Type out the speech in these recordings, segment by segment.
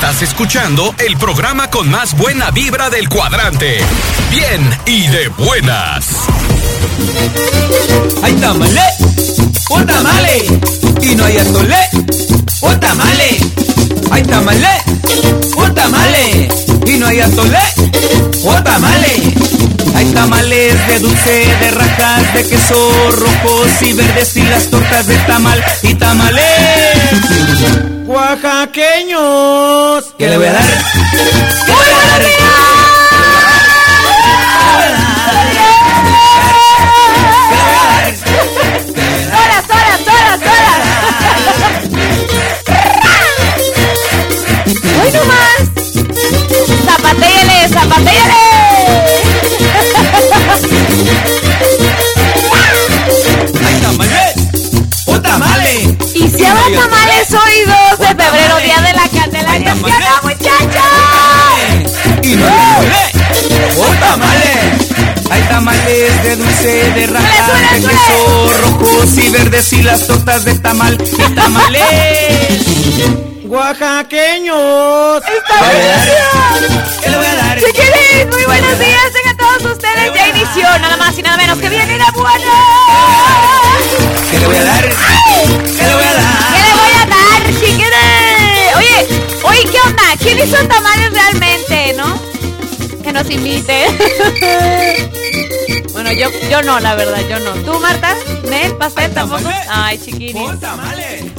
Estás escuchando el programa con más buena vibra del cuadrante. Bien y de buenas. Hay tamale, un tamale, y no hay atole, un tamale. Hay tamale, un tamale, y no hay atole, un tamale. Hay tamales de dulce, de rajas, de queso rojos y verdes y las tortas de tamal y tamales oaxaqueños. ¿Qué le voy a dar? ¿Qué voy a dar? ¡Horas, horas, horas, horas! ¡Hoy no más! ¡Zapatéale, febrero, día de la Candelaria. ¡Sí o no, muchachos! Y no hay atole, ¡un tamale! Hay tamales de dulce, de rajas, de queso rojos y verdes y las tortas de tamal y tamales. Oaxaqueños. ¡Está buenísimo! ¿Qué le voy a dar? Chiquilín, muy buenos días, tengan todos ustedes. Ya inició, nada más y nada menos que viene la buena. ¿Qué le voy a dar? ¿Qué le voy a dar? Oye, ¿qué onda? ¿Quién hizo tamales realmente, no? Que nos invite. Bueno, yo, yo no, la verdad, yo no. ¿Tú, Marta? ¿Nel? ¿Pastel tampoco? Ay, chiquinis.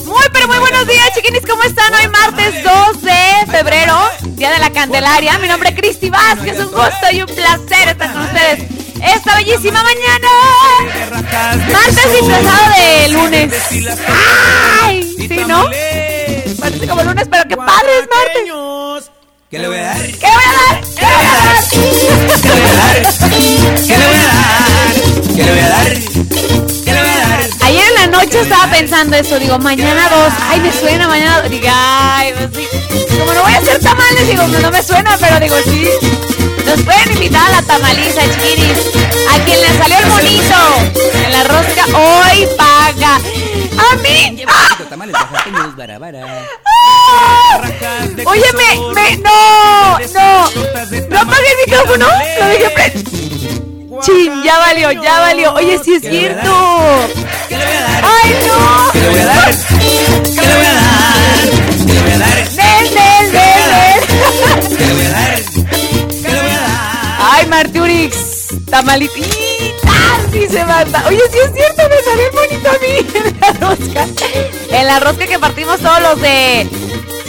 Muy, pero muy buenos días, chiquinis. ¿Cómo están? Hoy martes 2 de febrero, Día de la Candelaria. Mi nombre es Cristi Vázquez. Un gusto y un placer estar con ustedes esta bellísima mañana. Martes disfrazado de lunes. ¡Ay! ¿Sí, no? Como lunes, pero qué padre es martes. ¿Qué le voy a dar? ¿Qué voy a dar? ¿Qué voy a dar? ¿Qué le voy a dar? ¿Qué le voy a dar? ¿Qué le voy a dar? Ayer en la noche estaba pensando eso, digo, mañana dos, ay, me suena, mañana dos, digo, ay, pues sí, como no voy a hacer tamales, digo, no, no me suena, pero digo, sí, nos pueden invitar a la tamaliza, chiquiris, a quien le salió el monito en la rosca, hoy paga, a mí, ¡ah! ¡Ah! Oye, me, me, no, no, no apagué el micrófono, lo dejé prendido. Chin, ya valió, ya valió. Oye, sí es cierto. ¿Qué le voy a dar? ¡Ay, no! ¿Qué le voy a dar? ¿Qué le voy a dar? ¿Qué le voy a dar? ¡Nel, nel, nel, nel! ¿Qué le voy a dar? ¿Qué le voy a dar? ¡Ay, Marturix! Tamalita. Dice Marta. Oye, sí es cierto, me salió bonito a mí en la rosca. En la rosca que partimos todos los de.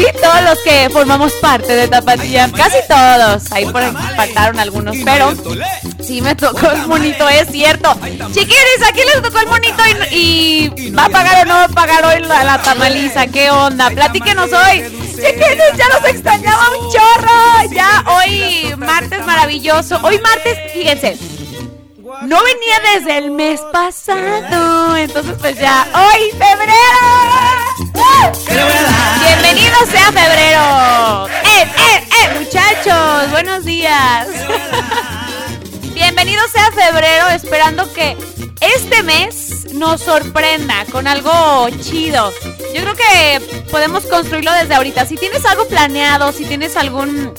Sí, todos los que formamos parte de Tapatía. Casi todos. Ahí por faltaron algunos, pero. Sí, me tocó el monito, es cierto. Chiquiris, aquí les tocó el monito y, y va a pagar o no va a pagar hoy la, la tamaliza. ¿Qué onda? Platíquenos hoy. Chiquiris, ya los extrañaba un chorro. Ya hoy, martes maravilloso. Hoy martes, fíjense. No venía desde el mes pasado. Entonces, pues ya, hoy, febrero. Bienvenido sea febrero. ¡Eh, eh, eh! Muchachos, buenos días. Bienvenido sea febrero, esperando que este mes nos sorprenda con algo chido. Yo creo que podemos construirlo desde ahorita. Si tienes algo planeado, si tienes algún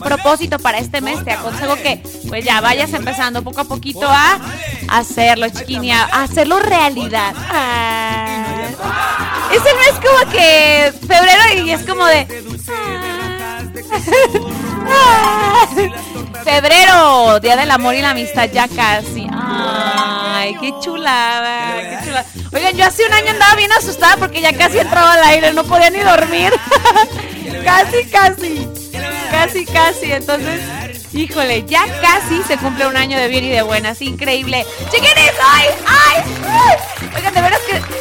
propósito para este mes, te aconsejo que pues ya vayas empezando poco a poquito a hacerlo, chiquini, a hacerlo realidad. Ah. Es el mes como que febrero y es como de... Ah. Febrero, Día del Amor y la Amistad ya casi. Ay, qué chulada, qué chulada. Oigan, yo hace un año andaba bien asustada porque ya casi entraba al aire, no podía ni dormir. casi, casi. Casi, casi. Entonces, híjole, ya casi se cumple un año de bien y de buenas. Increíble. Chiquinis, ay, ay, ay.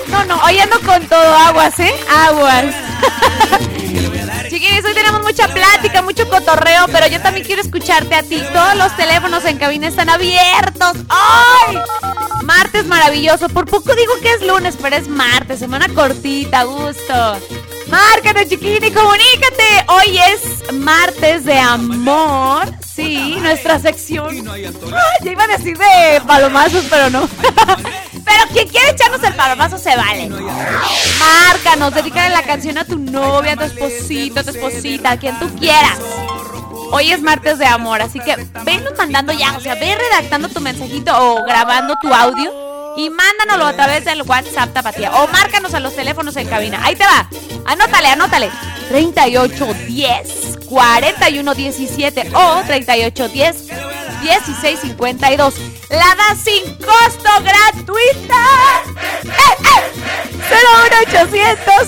No, no, hoy ando con todo aguas, ¿eh? Aguas. Chiquinis, hoy tenemos mucha plática, mucho cotorreo, pero yo también quiero escucharte a ti. Todos los teléfonos en cabina están abiertos. ¡Ay! Martes maravilloso. Por poco digo que es lunes, pero es martes, semana cortita, gusto. Márcate, chiquini, comunícate. Hoy es martes de amor. Sí, nuestra sección. Ya iba a decir de palomazos, pero no. Pero quien quiere echarnos el palomazo se vale. Márcanos, dedícale la canción a tu novia, a tu esposito, a tu esposita, a quien tú quieras. Hoy es martes de amor, así que vennos mandando ya, o sea, ve redactando tu mensajito o grabando tu audio y mándanoslo a través del WhatsApp Tapatía o márcanos a los teléfonos en cabina. Ahí te va. Anótale, anótale. 3810 4117 o 3810 1652. La da sin costo gratuita. ¡Eh, eh! 01800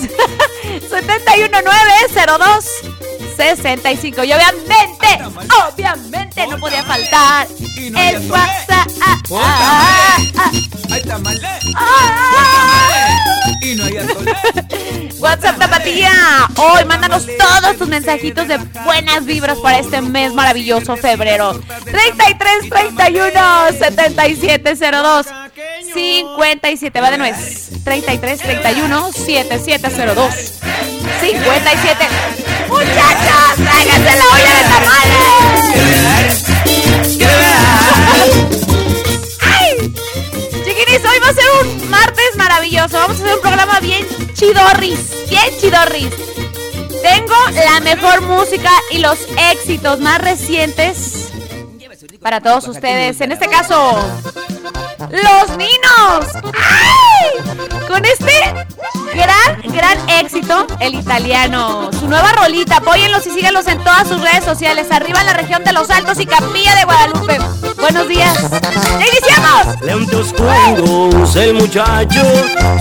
71902 65. Y obviamente, obviamente no podía faltar el WhatsApp. WhatsApp Tapatía. Hoy mándanos todos tus mensajitos de buenas vibras para este mes maravilloso febrero. 33 31 77 02 57 va de nuez. 33 31 7702 57 Muchachos, tráiganse la olla de tamales. Hoy va a ser un martes maravilloso. Vamos a hacer un programa bien chidorris. Bien chidorris. Tengo la mejor música y los éxitos más recientes para todos ustedes. En este caso, los ninos. ¡Ay! Con este gran, gran éxito, el italiano. Su nueva rolita, apóyenlos y síganlos en todas sus redes sociales. Arriba en la región de Los Altos y Capilla de Guadalupe. Buenos días. ¡Ya iniciamos! El muchacho,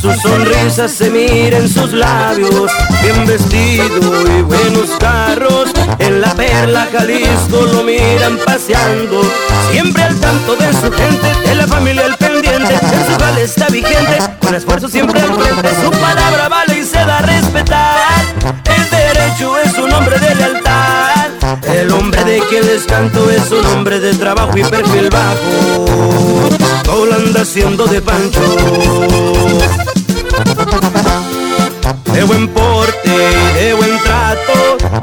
su sonrisa se mira en sus labios. Bien vestido y buenos carros, en la perla Jalisco lo miran paseando. Siempre al tanto de su gente, de la familia el pendiente, en su vale está vigente, con esfuerzo siempre al frente. Su palabra vale y se da a respetar. El derecho es un hombre de lealtad. El hombre de quien les canto es un hombre de trabajo y perfil bajo. Todo lo anda haciendo de pancho. De buen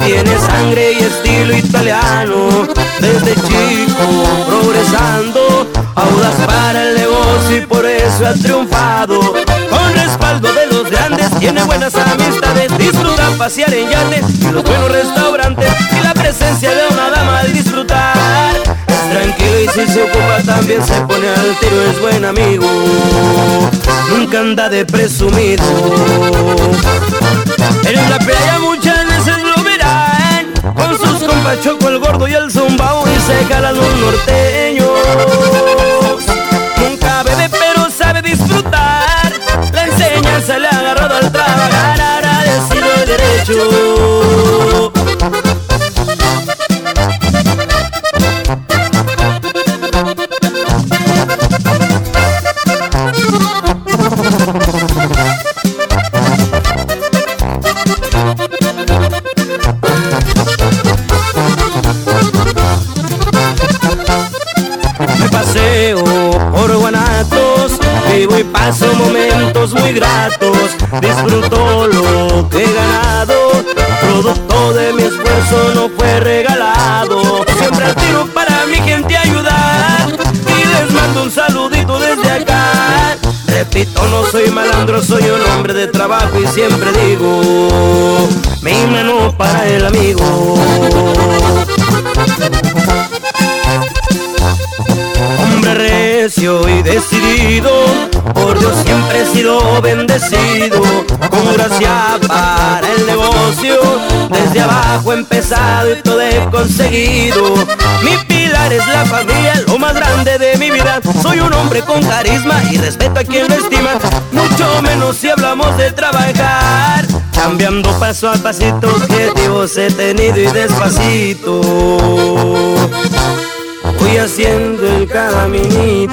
tiene sangre y estilo italiano. Desde chico progresando, audaz para el negocio y por eso ha triunfado. Con respaldo de los grandes, tiene buenas amistades, disfruta pasear en yates y los buenos restaurantes y la presencia de una dama al disfrutar. Es tranquilo y si se ocupa también se pone al tiro, es buen amigo. Nunca anda de presumido. En la playa verán Con sus compas Choco el gordo y el zumbao Y se jalan los norteños. Nunca bebe pero sabe disfrutar. La enseñanza le ha agarrado al trabajar Agradecido el derecho siempre digo, mi mano para el amigo. Hombre recio y decidido, por Dios siempre he sido bendecido, con gracia para el negocio, desde abajo he empezado y todo he conseguido. Mi pilar es la familia, lo más grande de mi vida, soy un hombre con carisma y respeto a quien lo estima, mucho menos si hablamos de trabajar. Cambiando paso a pasito, objetivos he tenido y despacito voy haciendo el caminito.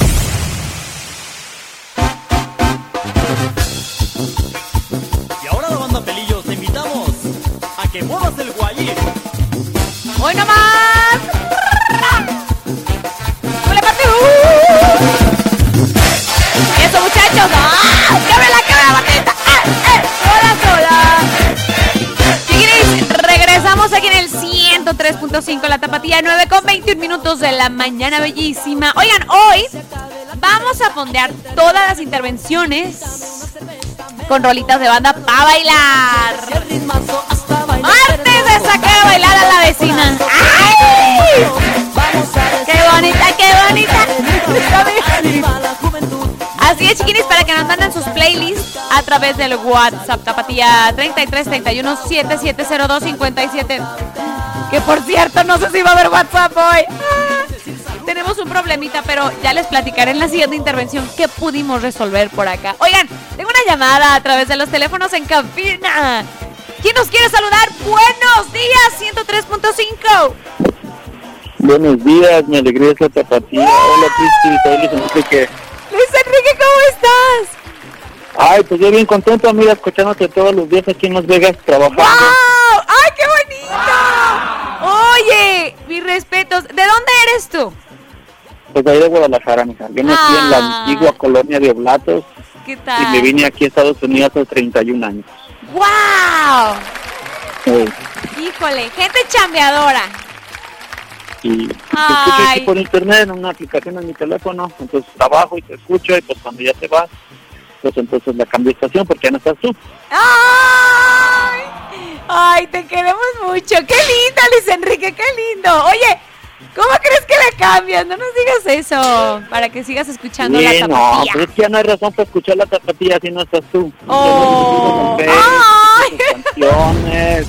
103.5 La Tapatía, 9 con 21 minutos de la mañana, bellísima. Oigan, hoy vamos a fondear todas las intervenciones con rolitas de banda para bailar. Martes de sacar a bailar a la vecina. ¡Ay! ¡Qué bonita, qué bonita! Así es, chiquinis, para que nos manden sus playlists a través del WhatsApp Tapatía 33 31 7702 57. Que por cierto, no sé si va a haber WhatsApp hoy. Ah, tenemos un problemita, pero ya les platicaré en la siguiente intervención qué pudimos resolver por acá. Oigan, tengo una llamada a través de los teléfonos en cabina. ¿Quién nos quiere saludar? Buenos días, 103.5. Buenos días, mi alegría es la tapatía. Hola, Cristi, soy Luis Enrique. Luis Enrique, ¿cómo estás? Ay, pues yo bien contento, amiga, escuchándote todos los días aquí en Las Vegas trabajando. ¡Wow! ¡Ay, qué bonito! Oye, mis respetos. ¿De dónde eres tú? Pues de ahí de Guadalajara, mija. Yo nací en Ah. la antigua colonia de Oblatos ¿Qué y me tal? vine aquí a Estados Unidos hace 31 años. ¡Wow! Híjole, gente chambeadora. y te escucho aquí por internet en una aplicación en mi teléfono, entonces trabajo y te escucho y pues cuando ya te vas, pues entonces la cambio de estación porque ya no estás tú. ¡Ay! ¡Ay, te queremos mucho! ¡Qué lindo, Luis Enrique! ¡Qué lindo! Oye, ¿cómo crees que la cambias? No nos digas eso, para que sigas escuchando Sí, la no, tapatía. pues es que ya no hay razón para escuchar la tapatía si no estás tú. Oh. Tus Ay. canciones.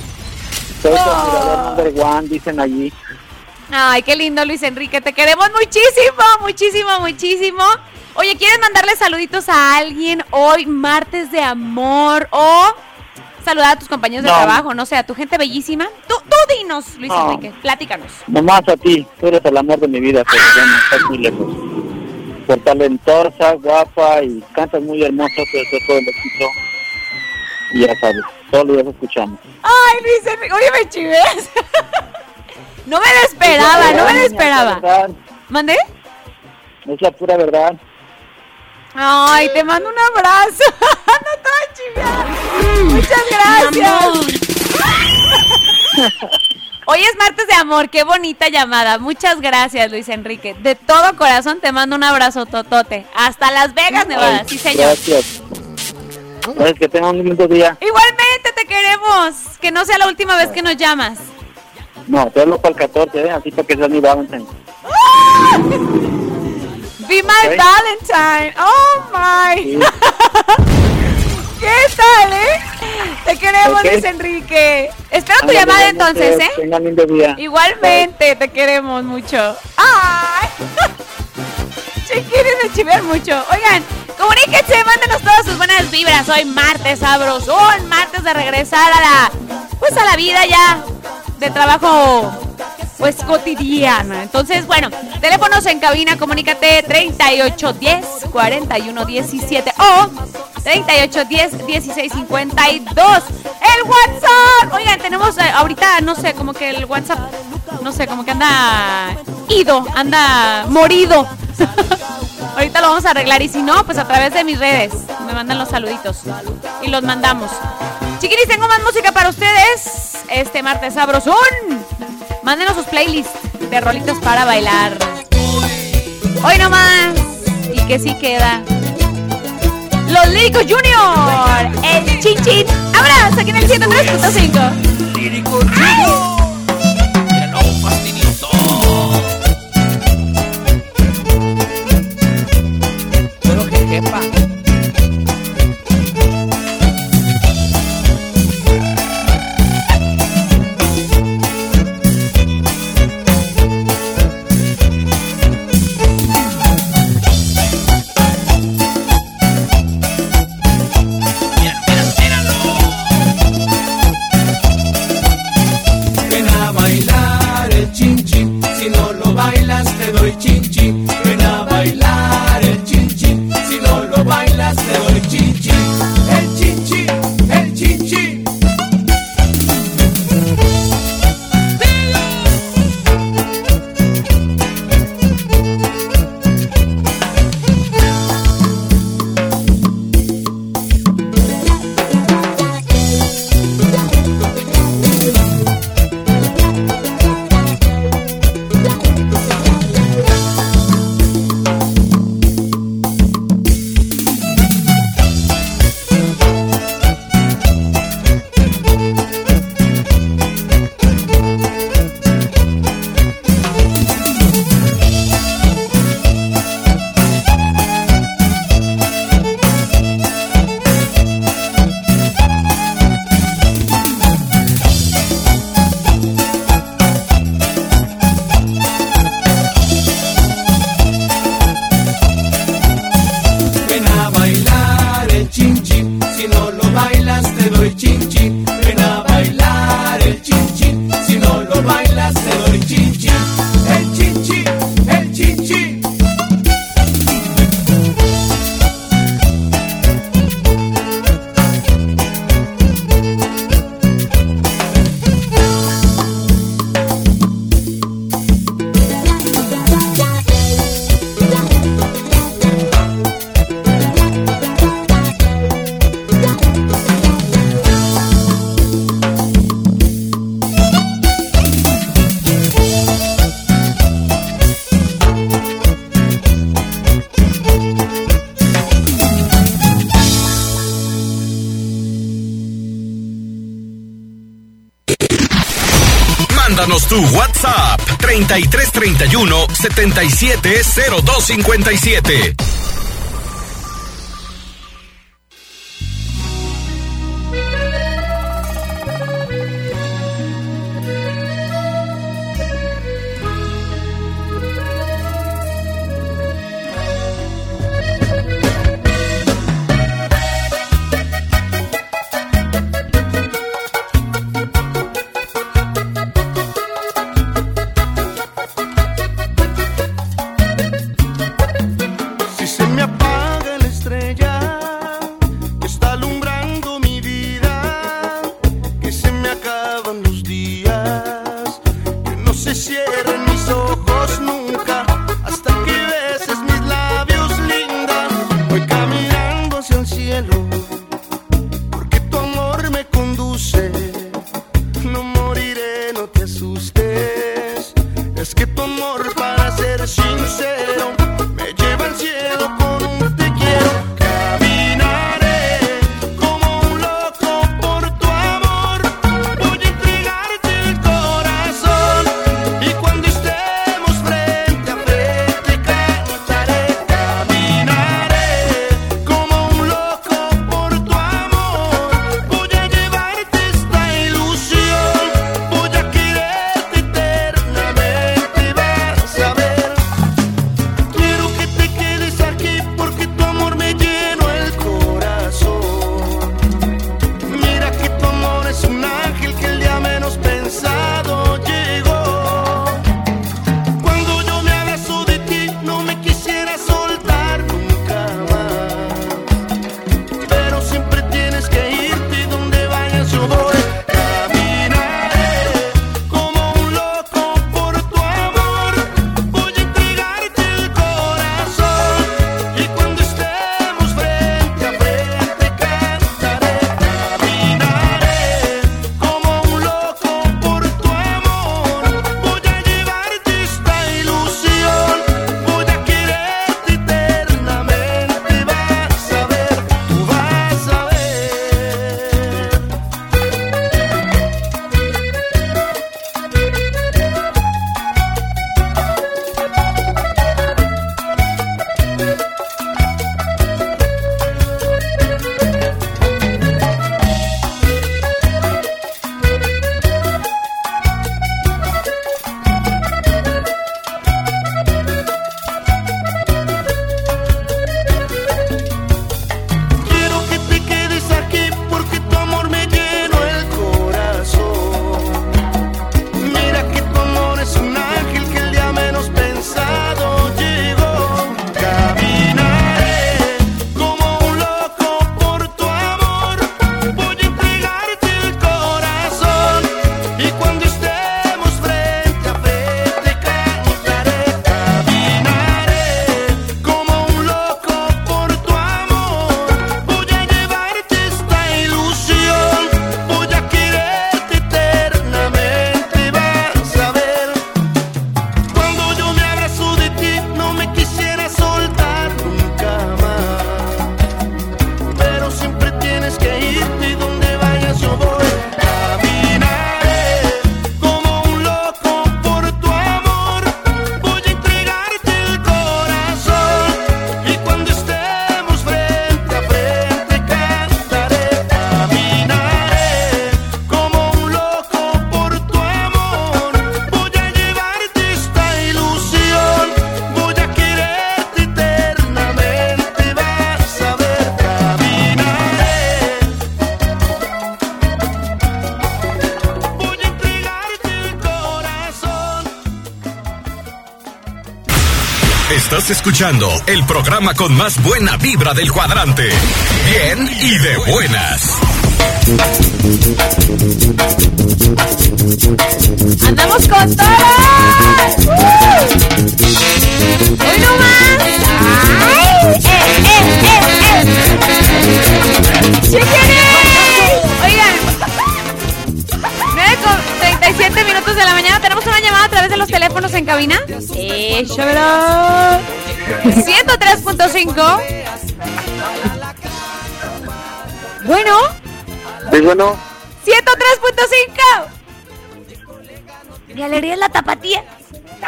Soy Oh. number one, dicen allí. Ay, qué lindo, Luis Enrique. Te queremos muchísimo, muchísimo, muchísimo. Oye, ¿quieres mandarle saluditos a alguien hoy, martes de amor? O saludar a tus compañeros de trabajo, no sé, a tu gente bellísima. Tú, tú dinos, Luis No. Enrique, platícanos. Nomás a ti, tú eres el amor de mi vida, pero ya no estás muy lejos. Por talentosa, guapa y cantas muy hermoso, te todo el éxito. Y ya sabes, todos los días escuchamos. Ay, Luis Enrique, oye, me chives. no me lo esperaba, no me lo esperaba. ¿Mandé? Es la pura verdad. Ay, te mando un abrazo. no te voy a chivear. Muchas gracias. Hoy es martes de amor, qué bonita llamada. Muchas gracias, Luis Enrique. De todo corazón te mando un abrazo totote. Hasta Las Vegas, Nevada. Ay, Sí, señor. Gracias. Pues que tengan un lindo día. Igualmente te queremos. Que no sea la última vez que nos llamas. No, te hablo para el 14, ¿eh? así para que seas mi Valentine. Be my. Valentine. Oh my. ¿Qué tal, eh? Te queremos, Ok. Luis Enrique. Espero tu llamada entonces, ¿eh? Tengan lindo día. Igualmente, te queremos mucho. ¡Ay! Chiquines de chiver mucho. Oigan, comuníquense, mándenos todas sus buenas vibras. Hoy martes sabrosón, martes de regresar a la, pues a la vida ya de trabajo, pues cotidiana. Entonces, bueno, teléfonos en cabina, comunícate 3810 4117 o 3810 1652. El WhatsApp. Oigan, tenemos eh, ahorita, no sé, como que el WhatsApp, no sé, como que anda ido, anda morido. ahorita lo vamos a arreglar y si no, pues a través de mis redes me mandan los saluditos y los mandamos. Chiquiris, tengo más música para ustedes este martes sabrosón. Mándenos sus playlists de rolitos para bailar. Hoy nomás. Y que sí queda. Los Líricos Junior. El Chin Chin. Abrazo aquí en el 103.5. Lírico Junior. Pero que. 3331 770257. Escuchando el programa con más buena vibra del cuadrante. Bien y de buenas. ¡Andamos con todo! ¡Hoy no más! ¡Ay! ¡Eh, eh, eh, eh! Oigan, 37 minutos de la mañana. Tenemos una llamada a través de los teléfonos en cabina. Eh, 103.5. Bueno. Sí, bueno. 103.5. Mi alegría es la tapatía.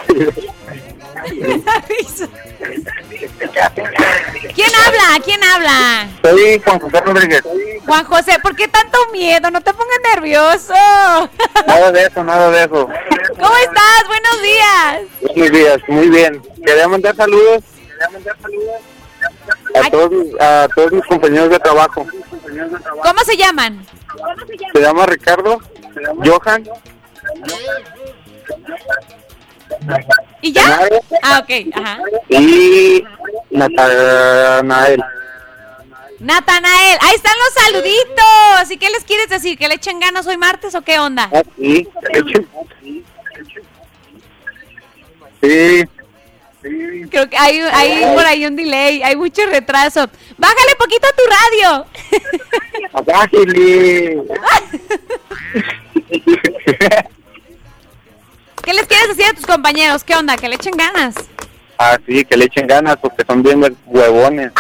Me da risa. ¿Quién habla? ¿Quién habla? Soy Juan José Rodríguez. Juan José, ¿por qué tanto miedo? No te pongas nervioso. Nada de eso, nada de eso. ¿Cómo estás? Buenos días. Buenos días, muy bien. Quería mandar saludos a todos, a todos mis compañeros de trabajo. ¿Cómo se llaman? Se llama Ricardo, Johan, ¿Y ya? Ah, ok. Ajá. y Natanael. Natanael, ahí están los saluditos. ¿Y qué les quieres decir? ¿Que le echen ganas hoy martes o qué onda? Ah, sí, sí, Creo que hay, hay por ahí un delay, hay mucho retraso. Bájale poquito a tu radio. Bájale. ¿Qué les quieres decir a tus compañeros? ¿Qué onda? ¿Que le echen ganas? Ah, sí, que le echen ganas porque son bien huevones.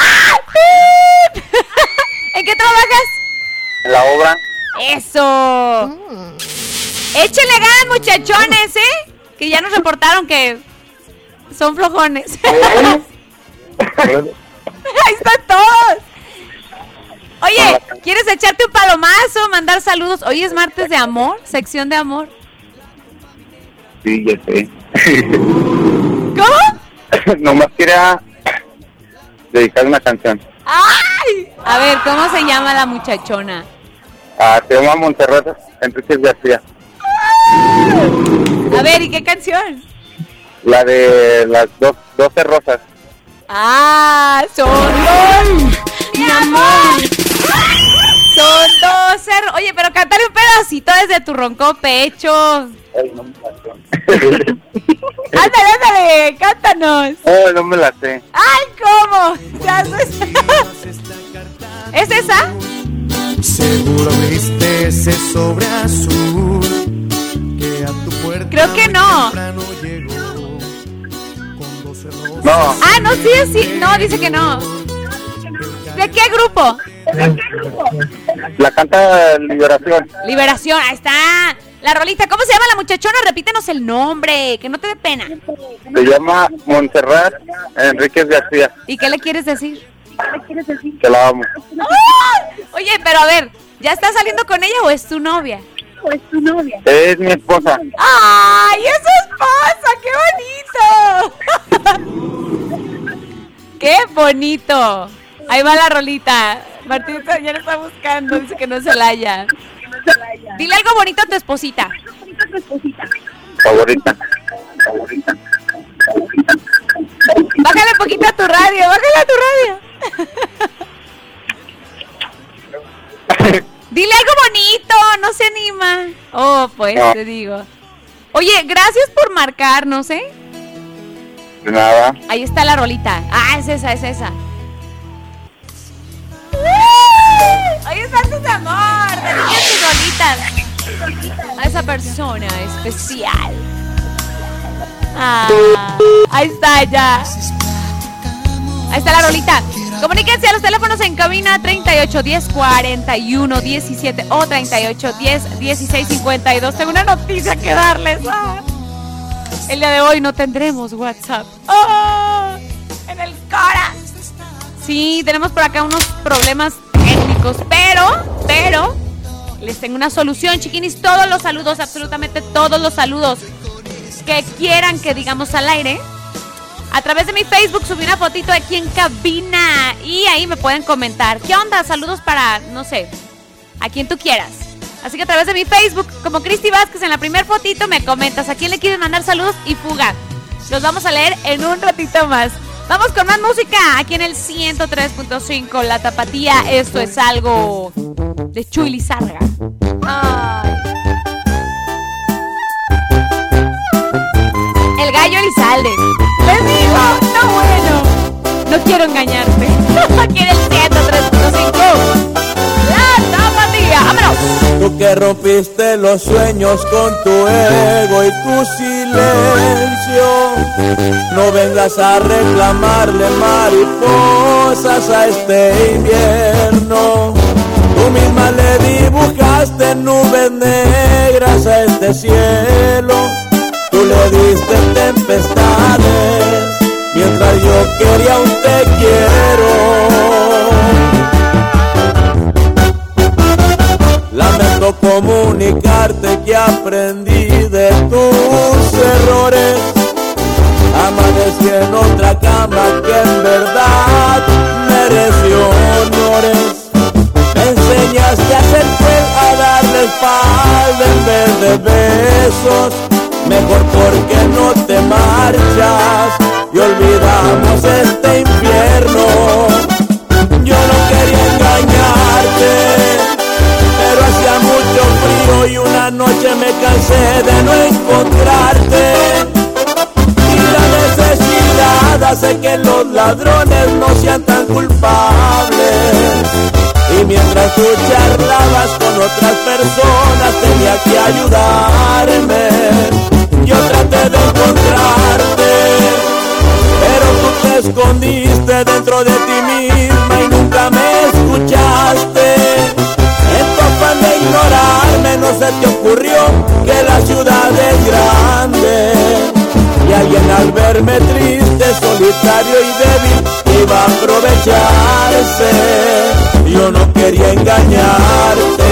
¿En qué trabajas? En la obra, Eso. Échenle ganas, muchachones, ¿eh? Que ya nos reportaron que son flojones. Ahí están todos. Oye, ¿quieres echarte un palomazo, mandar saludos? Hoy es martes de amor, sección de amor. sí, ya sé. ¿Cómo? Nomás quería dedicar una canción. ¡Ay! A ver, ¿cómo se llama la muchachona? Ah, se llama Montserrat Enriquez García. A ver, ¿y qué canción? La de las dos, 12 rosas. Ah, son dos. Mi amor. Son dos. Oye, pero cántale un pedacito desde tu ronco pecho. Ay, no me la Ándale, ándale, cántanos. Oh, no me la sé. ¡Ay, cómo! Ya es- ¿Es esa? Seguro viste ese sobre azul que a tu puerta Creo que no. temprano llegó con 12 rosas. No, Ah, no, sí, sí. No, dice que no. ¿De qué grupo? la canta Liberación. Liberación, ahí está. La rolita, ¿cómo se llama la muchachona? Repítenos el nombre, que no te dé pena. Se llama Montserrat Enríquez García. ¿Y qué le quieres decir? Que la amo. ¡Ay! Oye, pero a ver, ¿ya estás saliendo con ella o es tu novia? Es mi esposa. ¡Ay, es su esposa! ¡Qué bonito! ¡Qué bonito! Ahí va la rolita. Martita ya la está buscando, dice que no se la haya. Dile algo bonito a tu esposita. Favorita. Favorita. Bájale un poquito a tu radio, bájale a tu radio. Dile algo bonito, no se anima. Oh, pues No. te digo. Oye, gracias por marcarnos, ¿eh? De nada. Ahí está la rolita. Ah, es esa, es esa. Ahí están tus amor. Dediquen tus rolitas. A esa persona especial. Ah, ahí está ya. Ahí está la rolita. Comuníquense a los teléfonos en cabina 38 10 41 17 o 38 10 16 52. Tengo una noticia que darles. Ah. El día de hoy no tendremos WhatsApp. ¡Oh! En el Cora. Sí, tenemos por acá unos problemas técnicos, pero, pero, les tengo una solución, chiquinis. Todos los saludos, absolutamente todos los saludos que quieran que digamos al aire. A través de mi Facebook subí una fotito aquí en cabina y ahí me pueden comentar. ¿Qué onda? Saludos para, no sé, a quien tú quieras. Así que a través de mi Facebook, como Cristi Vázquez, en la primer fotito me comentas a quién le quieres mandar saludos y fuga. Los vamos a leer en un ratito más. Vamos con más música aquí en el 103.5 La Tapatía. Esto es algo de Chuy Lizárraga. Ay. Gallo Elizalde. Les digo, no bueno. No quiero engañarte. Aquí en el 103.5. La Tapatía. ¡Vámonos! Tú que rompiste los sueños con tu ego y tu silencio. No vengas a reclamarle mariposas a este invierno. Tú misma le dibujaste nubes negras a este cielo. Le diste tempestades, mientras yo quería un te quiero. Lamento comunicarte que aprendí de tus errores. Amanecí en otra cama que en verdad mereció honores. Me enseñaste a ser fiel, a darle espalda en vez de besos. Mejor porque no te marchas y olvidamos este infierno. Yo no quería engañarte, pero hacía mucho frío y una noche me cansé de no encontrarte. Hace que los ladrones no sean tan culpables. Y mientras tú charlabas con otras personas tenía que ayudarme. Yo traté de encontrarte, pero tú te escondiste dentro de ti misma y nunca me escuchaste. En tu afán de ignorarme no se te ocurrió que la ciudad es grande. Y alguien al verme triste, solitario y débil iba a aprovecharse. Yo no quería engañarte.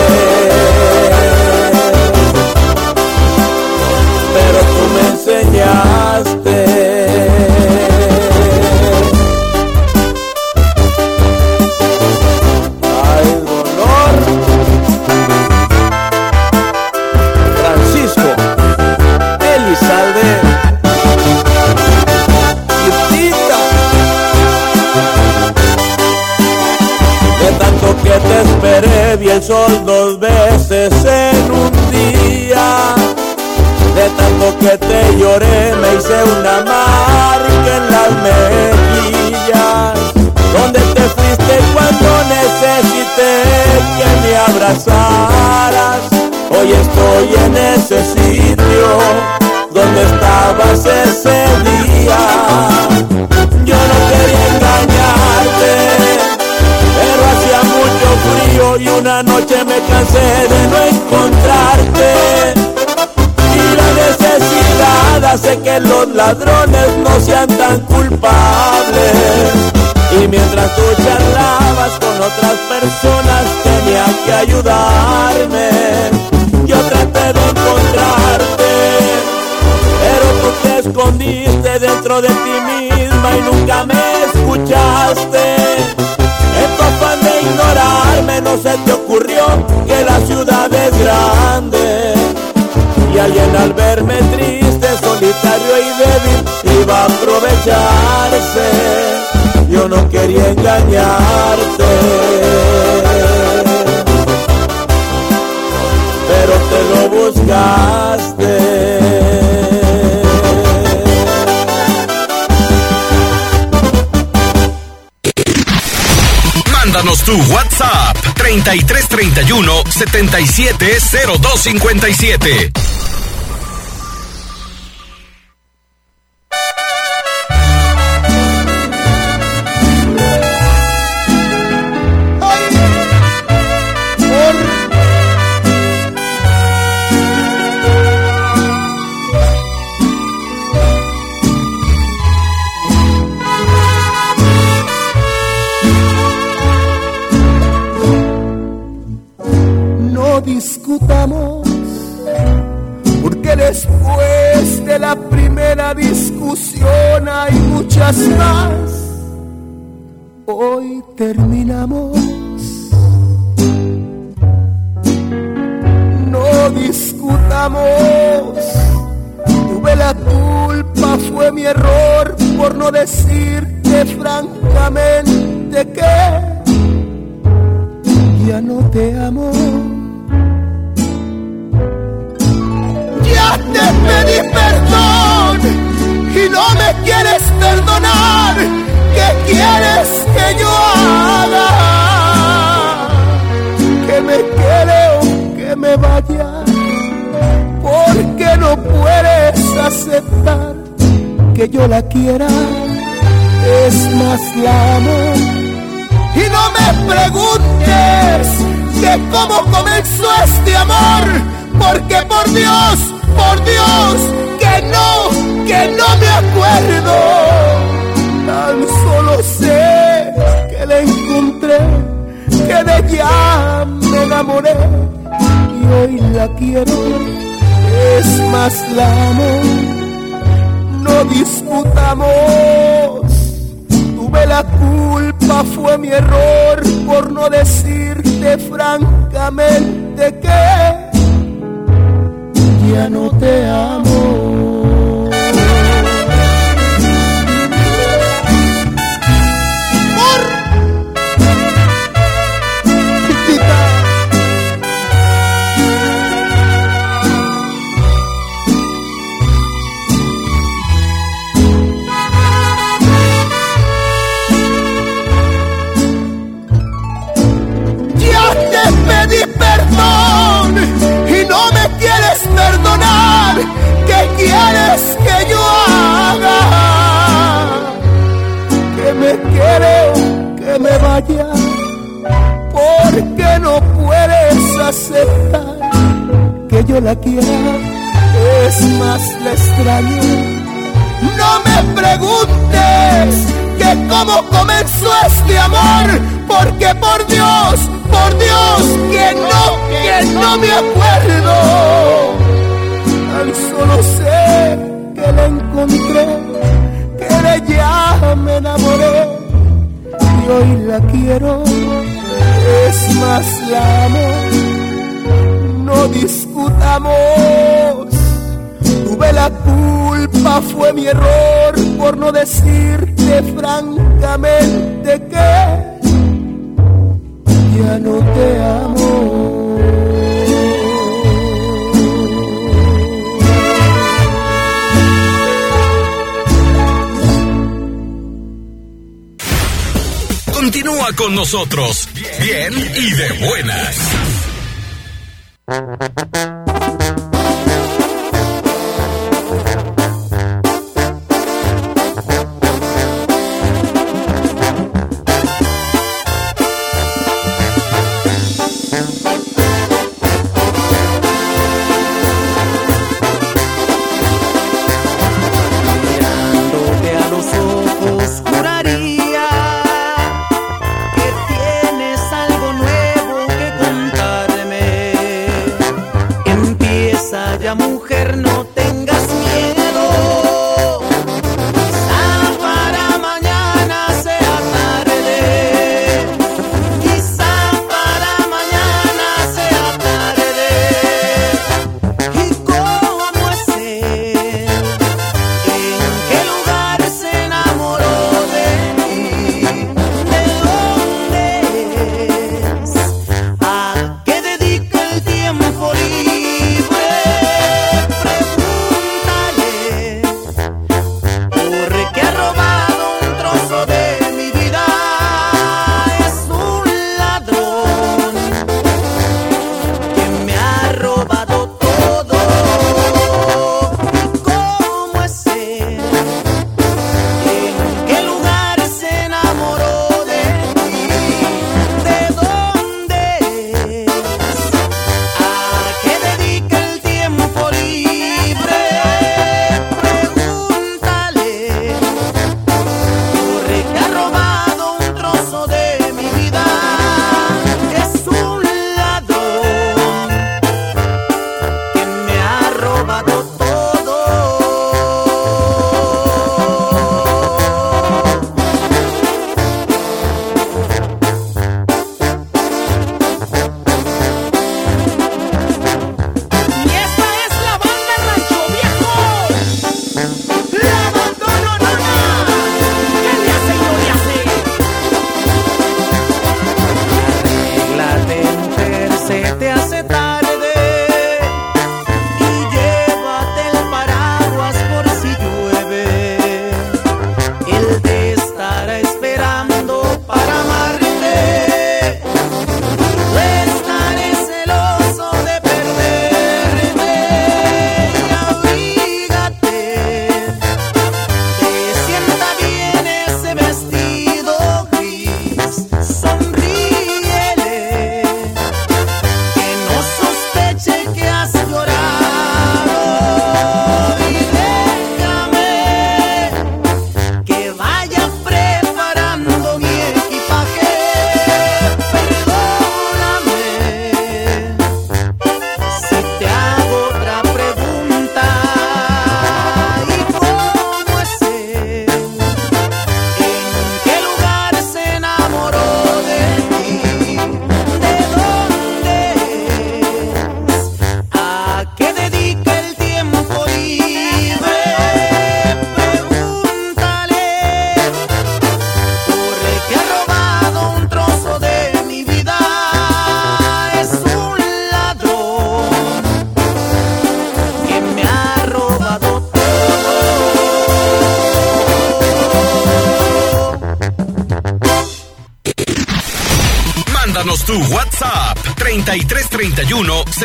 Abrazaras. Hoy estoy en ese sitio donde estabas ese día. Yo no quería engañarte pero hacía mucho frío y una noche me cansé de no encontrarte. Y la necesidad hace que los ladrones no sean tan culpables. Y mientras tú charlabas con otras personas tenía que ayudarme. Yo traté de encontrarte, pero tú te escondiste dentro de ti misma y nunca me escuchaste. En tu de ignorarme no se te ocurrió que la ciudad es grande. Y alguien al verme triste, solitario y débil, iba a aprovecharse. Yo no quería engañarte. Pero te lo buscaste. Mándanos tu WhatsApp 3331 770257. Discutamos, tuve la culpa, fue mi error por no decirte francamente que ya no te amo. Ya te pedí perdón y no me quieres perdonar. ¿Qué quieres que yo haga? Que me quede o que me vaya. Puedes aceptar que yo la quiera. Es más la amo y no me preguntes que cómo comenzó este amor, porque por Dios, por Dios, que no que no me acuerdo. Tan solo sé que la encontré, que de ella me enamoré y hoy la quiero. Es más la amo, no discutamos. Tuve la culpa, fue mi error por no decirte francamente que ya no te amo. Perdonar. ¿Qué quieres que yo haga? Que me quiero, que me vaya, porque no puedes aceptar que yo la quiera. Es más, la extraño. No me preguntes que cómo comenzó este amor, porque por Dios, por Dios, que no, que no me acuerdo. Solo sé que la encontré, que de ella me enamoré y hoy la quiero. Es más, la amo, no discutamos. Tuve la culpa, fue mi error por no decirte francamente que ya no te amo. Continúa con nosotros, bien y de buenas.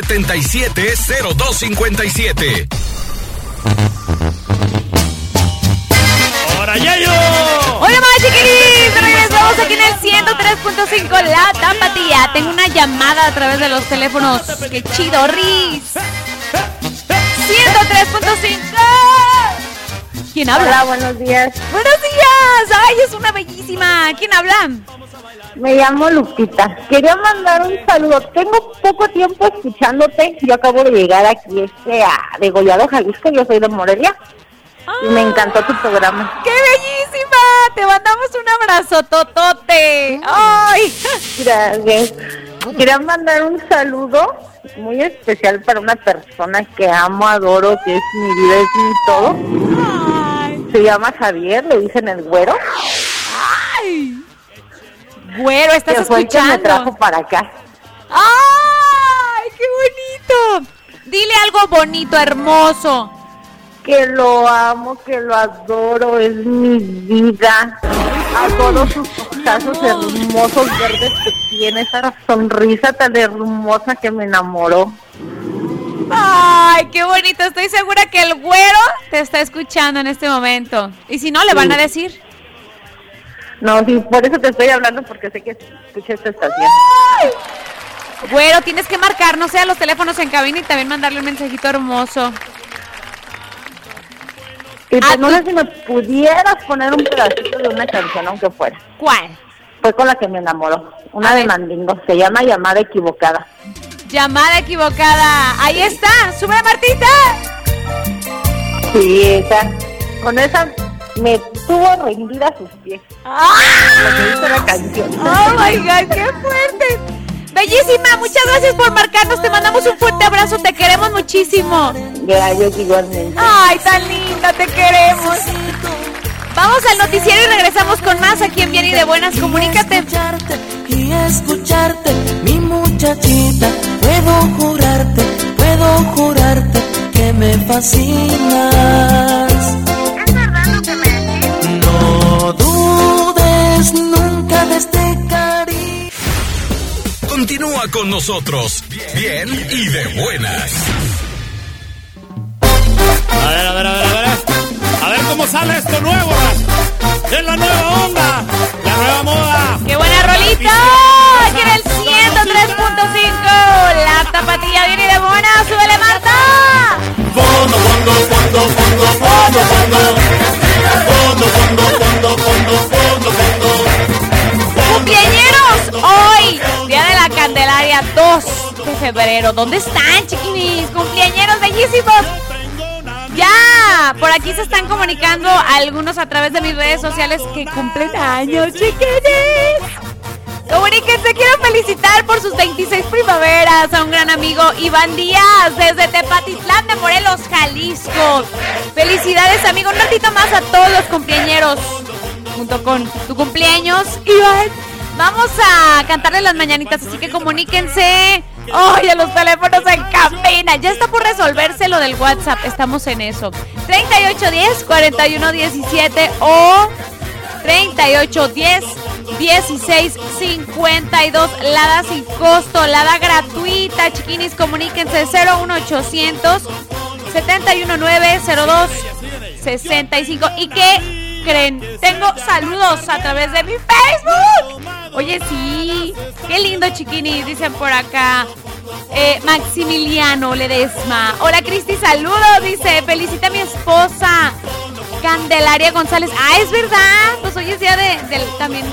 770257. ¡Ahora Yayo! Hola más chiquiris, regresamos aquí en el 103.5 La Tapatía. Tengo una llamada a través de los teléfonos. ¡Qué chido, Riz! 103.5 ¿Quién habla? Hola, buenos días. ¡Buenos días! ¡Ay, es una bellísima! ¿Quién habla? Me llamo Lupita. Quería mandar un saludo. Tengo poco tiempo escuchándote. Yo acabo de llegar aquí este a Degollado, Jalisco. Yo soy de Morelia. Y me encantó tu programa. ¡Qué bellísima! Te mandamos un abrazo totote. ¡Ay! Gracias. Quería mandar un saludo muy especial para una persona que amo, adoro, que es mi vida, es mi todo. Se llama Javier, le dicen el güero. ¡Ay! Güero, estás que fue el que me escuchando. trajo para acá. Dile algo bonito, hermoso. Que lo amo, que lo adoro, es mi vida. Adoro sus ojazos hermosos verdes que tiene, esa sonrisa tan hermosa que me enamoró. Ay, qué bonito. Estoy segura que el güero te está escuchando en este momento. Y si no, le van a decir. No, sí, por eso te estoy hablando, porque sé que escuché esta estación. Güero, tienes que marcar, no sé, a los teléfonos en cabina y también mandarle un mensajito hermoso. Y pues no sé si me pudieras poner un pedacito de una canción, aunque fuera. ¿Cuál? Fue con la que me enamoró. Una de Mandingo. Se llama Llamada Equivocada. Llamada equivocada. Ahí está. Sube Martita. Sí, esa. Con esa me tuvo rendida a sus pies. Lo que dice la canción. Oh my god, qué fuerte. Bellísima, muchas gracias por marcarnos. Te mandamos un fuerte abrazo. Te queremos muchísimo. Gracias igualmente. Ay, tan linda, te queremos. Vamos al noticiero y regresamos con más aquí en Bien y de Buenas. Comunícate. y escucharte, mi muchachita. Puedo jurarte, puedo jurarte que me fascinas. ¿Es verdad lo que me decís? No dudes nunca de este. Continúa con nosotros. Bien y de buenas. A ver, a ver, a ver, a ver. A ver cómo sale esto nuevo. Es la nueva onda. La nueva moda. ¡Qué buena rolita! Aquí en el 103.5. La tapatilla viene de buena. ¡Súbele, Marta! Fondo, fondo, fondo, fondo, fondo, fondo. Fondo, fondo, fondo, fondo, fondo, fondo. ¡Cumpleañeros! Hoy, Día de la Candelaria 2 de febrero. ¿Dónde están, chiquinis? ¡Cumpleañeros bellísimos! Ya, por aquí se están comunicando algunos a través de mis redes sociales que cumplen años, chiquinis. Comuníquense, quiero felicitar por sus 26 primaveras a un gran amigo Iván Díaz desde Tepatitlán de Morelos, Jalisco. Felicidades, amigo. Un ratito más a todos los cumpleañeros junto con tu cumpleaños, Iván. Vamos a cantarle las mañanitas, así que comuníquense. Ay, a los teléfonos en cabina. Ya está por resolverse lo del WhatsApp. Estamos en eso. 3810 4117 o 3810 1652 Lada sin costo, Lada gratuita. Chiquinis, comuníquense 01800 719 02 65. ¿Y qué creen? Tengo saludos a través de mi Facebook. Oye, sí. Qué lindo, chiquinis, dicen por acá. Eh, Maximiliano Ledesma. Hola, Cristi, saludos. Dice, felicita a mi esposa. Candelaria González. Ah, es verdad. Pues hoy es día de, del también.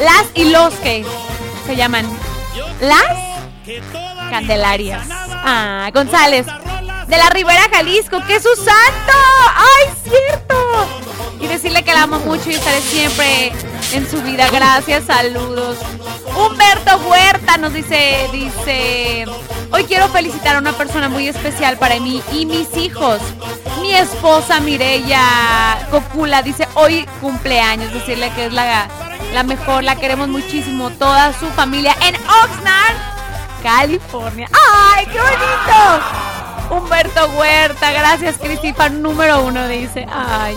Las y los que se llaman. Las Candelarias. Ah, González. De la Ribera Jalisco, que es su santo. ¡Ay, cierto! Y decirle que la amo mucho y estaré siempre en su vida. Gracias, saludos. Humberto Huerta nos dice, dice, hoy quiero felicitar a una persona muy especial para mí y mis hijos. Mi esposa Mireya Copula dice, hoy cumpleaños, decirle que es la, la mejor, la queremos muchísimo, toda su familia en Oxnard, California. ¡Ay, qué bonito! Humberto Huerta, gracias Cristi, fan número uno, dice. Ay.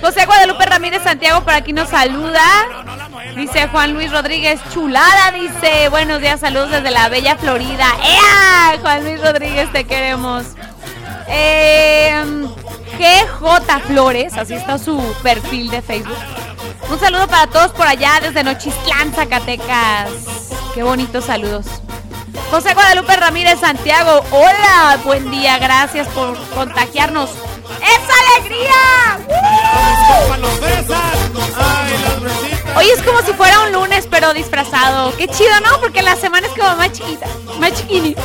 José Guadalupe Ramírez Santiago por aquí nos saluda. Dice Juan Luis Rodríguez, chulada, dice. Buenos días, saludos desde la bella Florida. ¡Ea! Juan Luis Rodríguez, te queremos. Eh, GJ Flores, así está su perfil de Facebook. Un saludo para todos por allá desde Nochistlán, Zacatecas. Qué bonitos saludos. José Guadalupe Ramírez Santiago, hola, buen día, gracias por contagiarnos. ¡Esa alegría! Hoy es como si fuera un lunes, pero disfrazado. Qué chido, ¿no? Porque la semana es como más chiquita, más chiquini.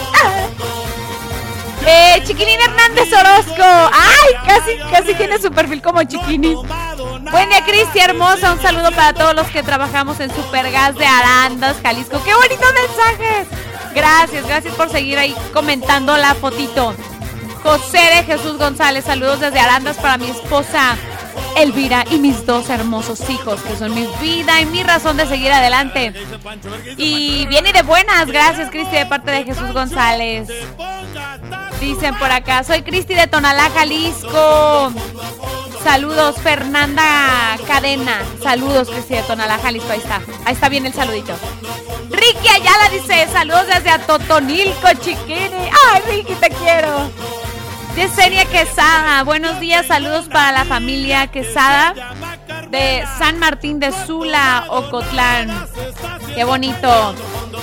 Eh, Chiquilín Hernández Orozco. ¡Ay! Casi, casi tiene su perfil como Chiquini. Buen día, Cristi, hermosa. Un saludo para todos los que trabajamos en Supergas de Arandas, Jalisco. ¡Qué bonitos mensajes! Gracias, gracias por seguir ahí comentando la fotito. José de Jesús González, saludos desde Arandas para mi esposa Elvira y mis dos hermosos hijos, que son mi vida y mi razón de seguir adelante. Y viene de buenas, gracias Cristi de parte de Jesús González. Dicen por acá, soy Cristi de Tonalá, Jalisco. Saludos, Fernanda Cadena. Saludos, Cristi de Tonalá, Jalisco. Ahí está. Ahí está bien el saludito. Ricky Ayala dice, saludos desde Atotonilco, chiquini. Ay, Ricky, te quiero. Yesenia Quesada, buenos días, saludos para la familia Quesada de San Martín de Sula, Ocotlán. Qué bonito.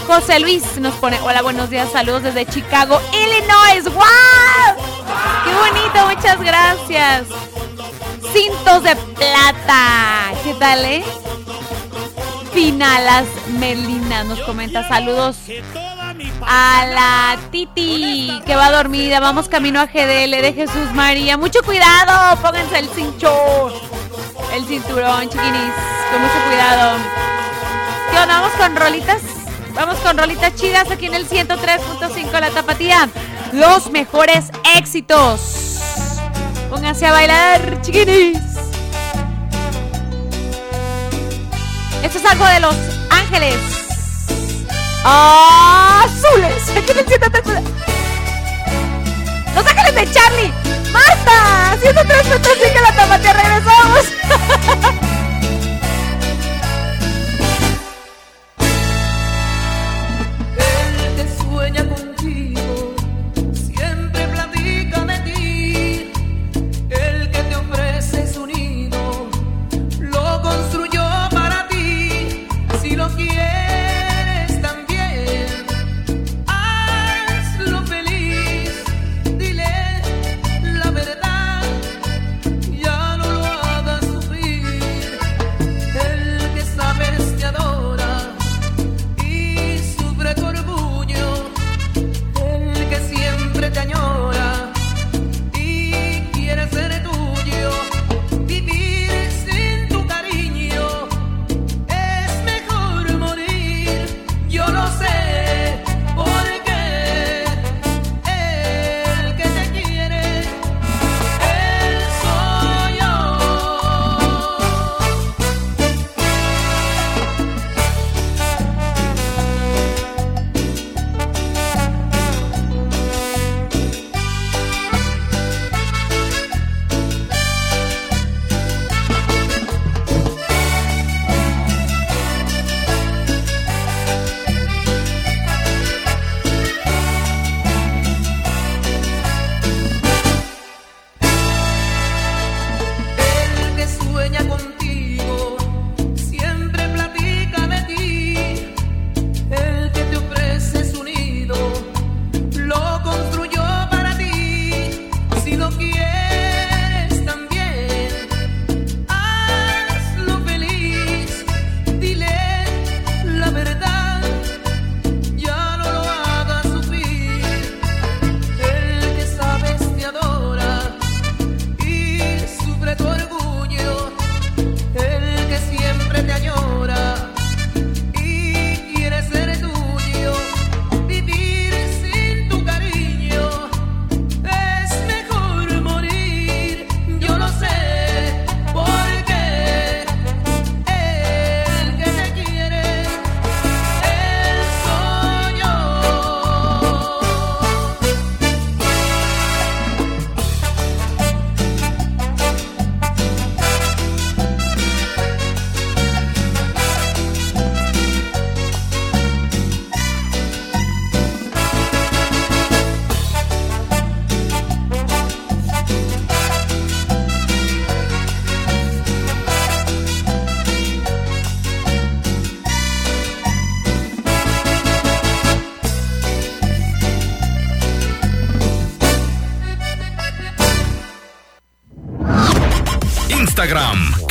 José Luis nos pone, hola, buenos días, saludos desde Chicago, Illinois. ¡Wow! ¡Qué bonito! Muchas gracias. Cintos de plata. ¿Qué tal, eh? Finalas Melina nos comenta saludos a la Titi que va dormida. Vamos camino a GDL de Jesús María. Mucho cuidado, pónganse el cincho, el cinturón, chiquinis, con mucho cuidado. ¿Vamos con rolitas? Vamos con rolitas chidas aquí en el 103.5 La Tapatía. Los mejores éxitos. Pónganse a bailar, chiquinis. Esto es algo de Los Ángeles. Azules. Aquí en el 103. Los Ángeles de Charlie. Marta. 103.5 La Tapatía. Regresamos.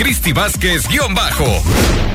Cristi Vázquez-bajo.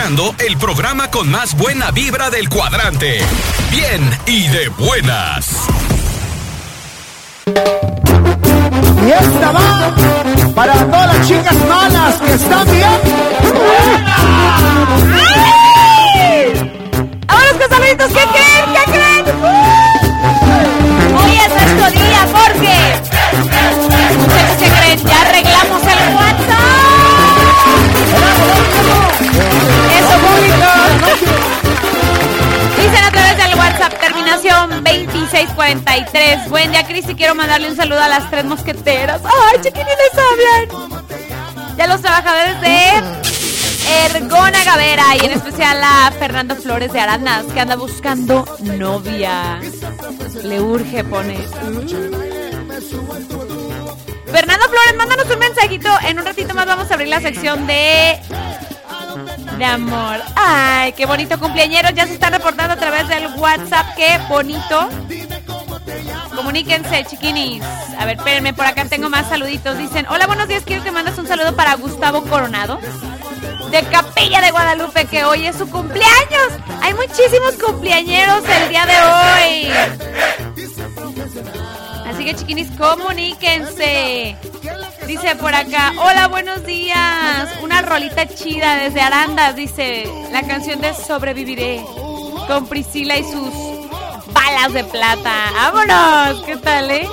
Escuchando el programa con más buena vibra del cuadrante. Bien y de buenas. Y esta va para todas las chicas malas que están bien. ¡Ahora con saluditos! ¿Qué creen? ¿Qué creen? Hoy es nuestro día porque... ¿Ustedes qué creen? Ya arreglamos terminación 2643. Buen día, Cristi. Quiero mandarle un saludo a las tres mosqueteras. ¡Ay, chiquitines hablan! Y a los trabajadores de Ergona Gavera y en especial a Fernando Flores de Aranas que anda buscando novia. Le urge, pone. Fernando Flores, mándanos un mensajito. En un ratito más vamos a abrir la sección de amor. Ay, qué bonito cumpleañero. Ya se están reportando a través del WhatsApp. Qué bonito. Comuníquense, chiquinis. A ver, espérenme, por acá tengo más saluditos. Dicen, hola, buenos días, quiero que mandes un saludo para Gustavo Coronado. De Capilla de Guadalupe, que hoy es su cumpleaños. Hay muchísimos cumpleañeros el día de hoy. sigue, chiquinis, comuníquense. Dice por acá, hola, buenos días. Rolita chida desde Arandas, dice la canción de Sobreviviré con Priscila y sus balas de plata. ¡Vámonos! ¿Qué tal, eh?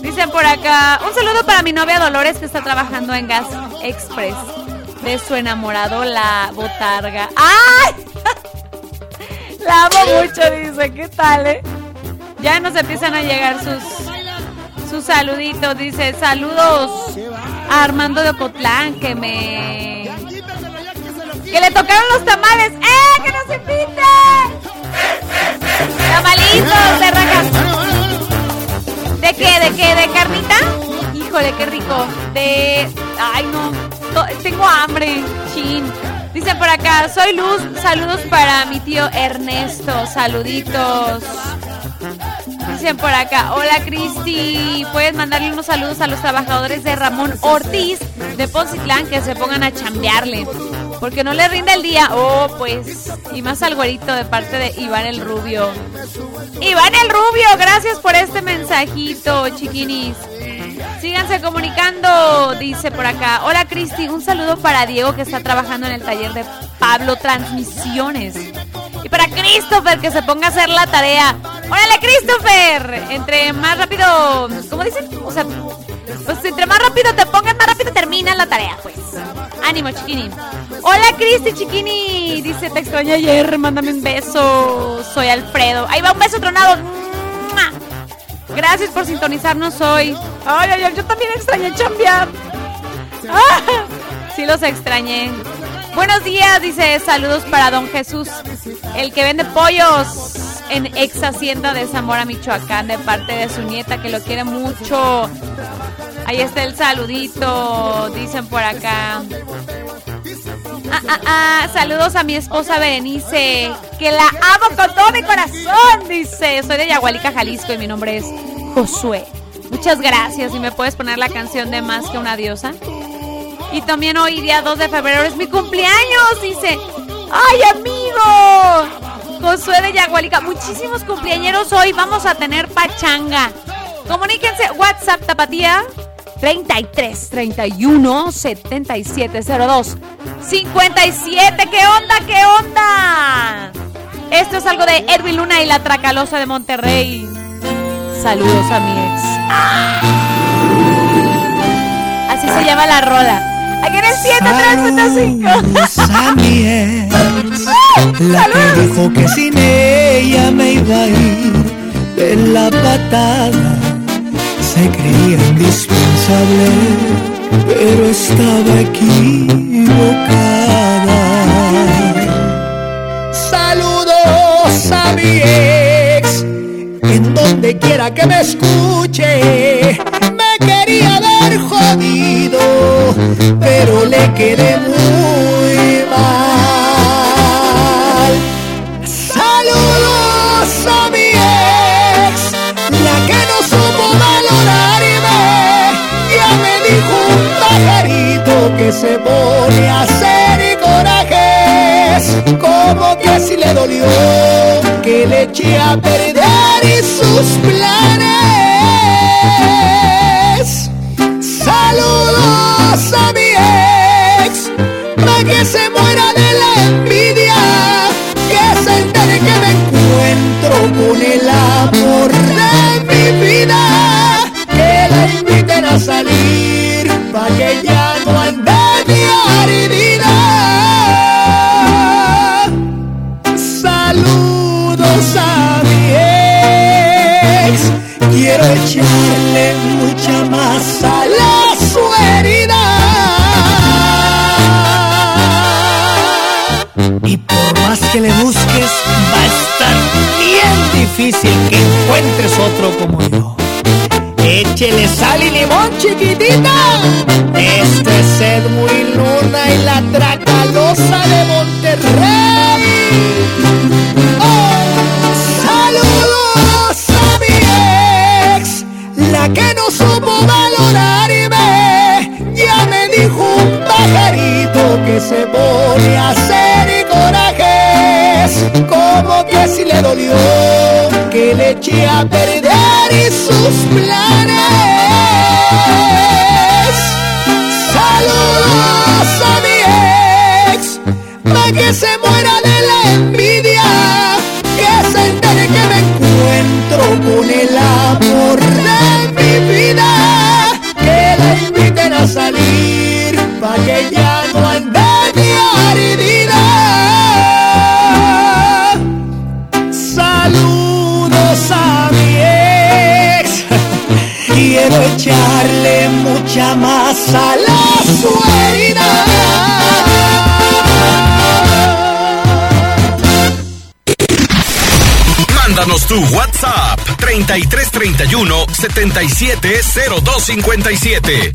Dicen por acá, un saludo para mi novia Dolores que está trabajando en Gas Express. De su enamorado, la botarga. ¡Ay! La amo mucho, dice. ¿Qué tal, eh? Ya nos empiezan a llegar sus, sus saluditos. Dice, saludos Armando de Ocotlán que me... Que le tocaron los tamales. ¡Eh! ¡Que nos invite! Tamalitos de rajas. ¿De qué? ¿De qué? ¿De carnita? Híjole, qué rico. De... Ay, no. Tengo hambre. Chin. Dice por acá, soy Luz. Saludos para mi tío Ernesto. Saluditos. Por acá, hola Cristi, puedes mandarle unos saludos a los trabajadores de Ramón Ortiz de Poncitlán que se pongan a chambearle, porque no le rinde el día. Oh, pues, y más al güerito de parte de Iván el Rubio. Iván el Rubio, gracias por este mensajito, chiquinis. Síganse comunicando, dice por acá. Hola Cristi, un saludo para Diego que está trabajando en el taller de Pablo Transmisiones. Y para Christopher que se ponga a hacer la tarea. ¡Órale, Christopher! Entre más rápido, ¿cómo dicen? O sea, pues entre más rápido te pongas, más rápido termina la tarea, pues. Ánimo, chiquini. Hola, Cristi, chiquini. Dice, te extrañé ayer, mándame un beso. Soy Alfredo. Ahí va un beso tronado. Gracias por sintonizarnos hoy. Ay, ay, ay, yo también extrañé chambear. Ah, sí los extrañé. Buenos días, dice saludos para don Jesús, el que vende pollos en ex hacienda de Zamora, Michoacán, de parte de su nieta que lo quiere mucho. Ahí está el saludito, dicen por acá. Ah, ah, ah, saludos a mi esposa Berenice, que la amo con todo mi corazón, dice. Soy de Yagualica, Jalisco y mi nombre es Josué. Muchas gracias y me puedes poner la canción de Más que una diosa. Y también hoy día 2 de febrero es mi cumpleaños, dice. ¡Ay, amigo! Josué de Yagualica, muchísimos cumpleañeros hoy. Vamos a tener pachanga. Comuníquense, WhatsApp Tapatía 33 31 77 02 57. ¿Qué onda? ¿Qué onda? Esto es algo de Edwin Luna y la Tracalosa de Monterrey. Saludos a mi ex. Así se llama la rola. Aquí en el 7 Saludos a mi ex, la que dijo que sin ella me iba a ir de la patada. Se creía indispensable, pero estaba equivocada. Saludos a mi ex, en donde quiera que me escuche. Quería ver jodido, pero le quedé muy mal. Saludos a mi ex, la que no supo valorarme. Ya me dijo un pajarito que se pone a hacer corajes. Como que así le dolió que le eché a perder y sus planes. De la envidia, que se entere que me encuentro con el amor de mi vida, que la inviten a salir, para que ya no ande de ardida. Saludos a mi ex, quiero echarle mucha encuentres otro como yo. Échele sal y limón, chiquitita. Este es Edwin Luna y la Tracalosa de Monterrey. Oh, saludos a mi ex, la que no supo valorarme. Ya me dijo un pajarito que se pone a hacer corajes, como que si le dolió le eché a perder y sus planes. echarle mucha más a la suerte. Mándanos tu WhatsApp 3331 770257.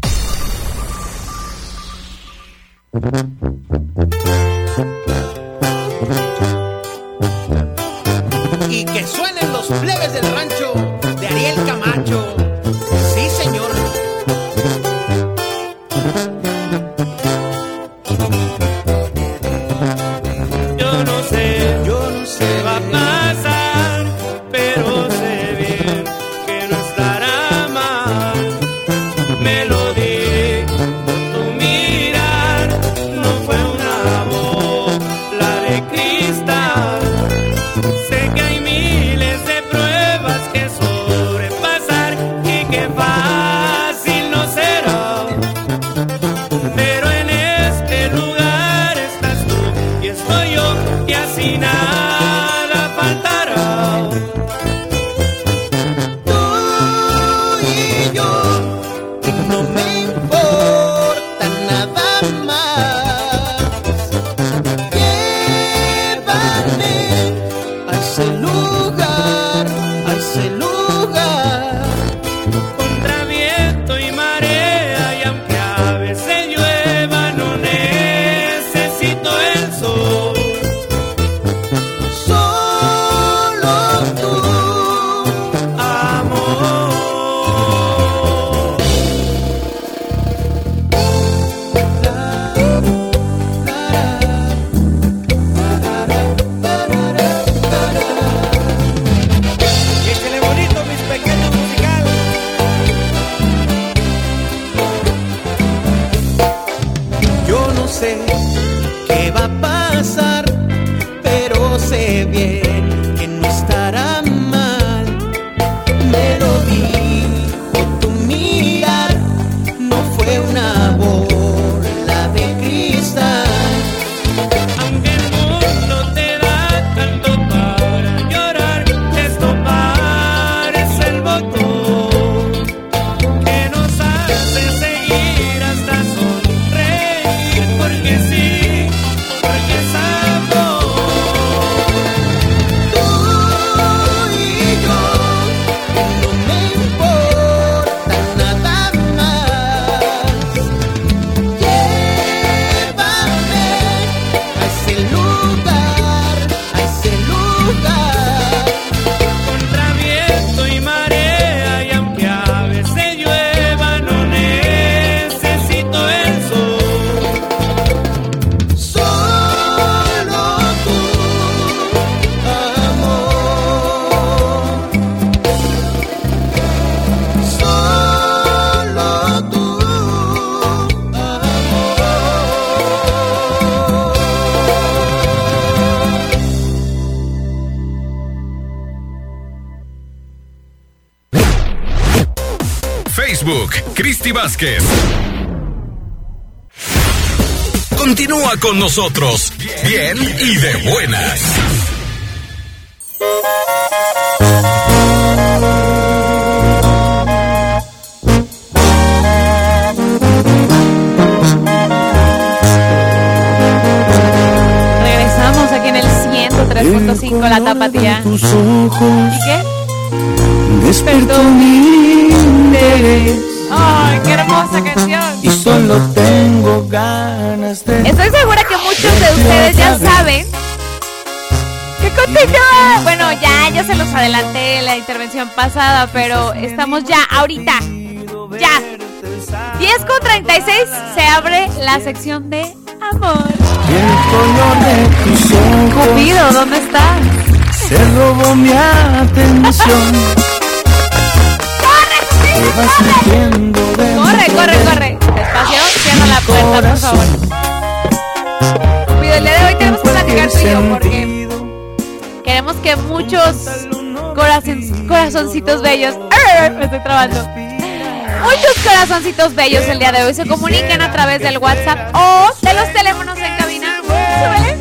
Cristi Vázquez. Continúa con nosotros, bien y de buenas. Regresamos aquí en el 103.5 La tapa Tapatía. Bueno, ya, ya se los adelanté la intervención pasada, pero estamos ya, ahorita. Ya. 10 con 36 se abre la sección de amor. Cupido, ¿dónde estás? Se robó mi atención. ¡Corre, Cupido! Corre, corre, corre. Despacio, cierra la puerta, por favor. Cupido, el día de hoy tenemos que platicar tú y porque queremos que muchos corazon- corazoncitos bellos. ¡Arr! Me estoy trabando. Muchos corazoncitos bellos el día de hoy se comuniquen a través del WhatsApp o de los teléfonos en cabina. Súbele.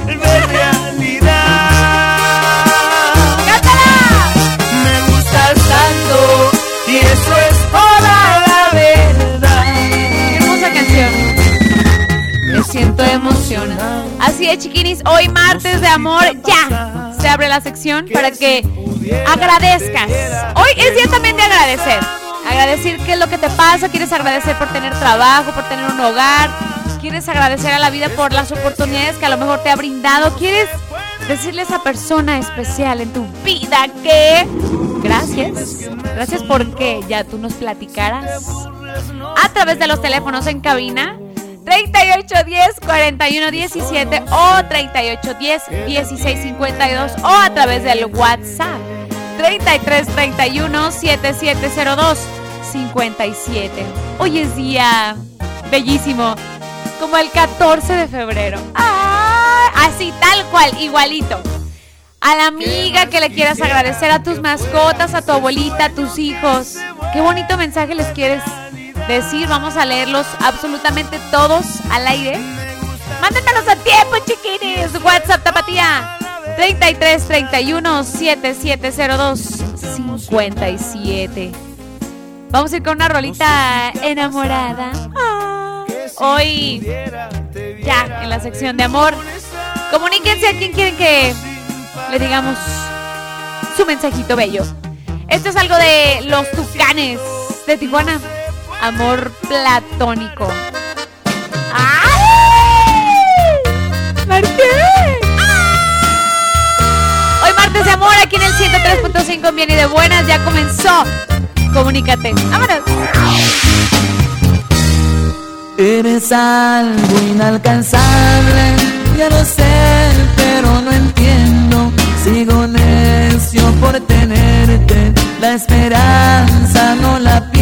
Me gustas tanto y eso es toda la verdad. Qué hermosa canción. Me siento emocionada. Así es, chiquinis. Hoy martes de amor, ya se abre la sección para que agradezcas. Hoy es día también de agradecer. Agradecer qué es lo que te pasa. Quieres agradecer por tener trabajo, por tener un hogar. Quieres agradecer a la vida por las oportunidades que a lo mejor te ha brindado. Quieres decirle a esa persona especial en tu vida que gracias. Gracias porque ya tú nos platicaras a través de los teléfonos en cabina 3810 4117 o 3810 1652 o a través del WhatsApp 3331 7702 57. Hoy es día bellísimo, como el 14 de febrero. ¡Ah! Así, tal cual, igualito. A la amiga que le quieras agradecer, a tus mascotas, a tu abuelita, a tus hijos. Qué bonito mensaje les quieres decir. Vamos a leerlos absolutamente todos al aire. Mándatelos a tiempo, chiquines. WhatsApp Tapatía 33 31 7702 57. Vamos a ir con una rolita enamorada. Ah, Hoy, ya en la sección de amor, comuníquense a quien quieren que le digamos su mensajito bello. Esto es algo de los tucanes de Tijuana. Amor platónico. ¡Ay! ¡Martín! Hoy martes de amor aquí en el 103.5 Bien y de Buenas ya comenzó. Comunícate. ¡Vámonos! Eres algo inalcanzable, ya lo sé, pero no entiendo. Sigo necio por tenerte, la esperanza no la pierdo.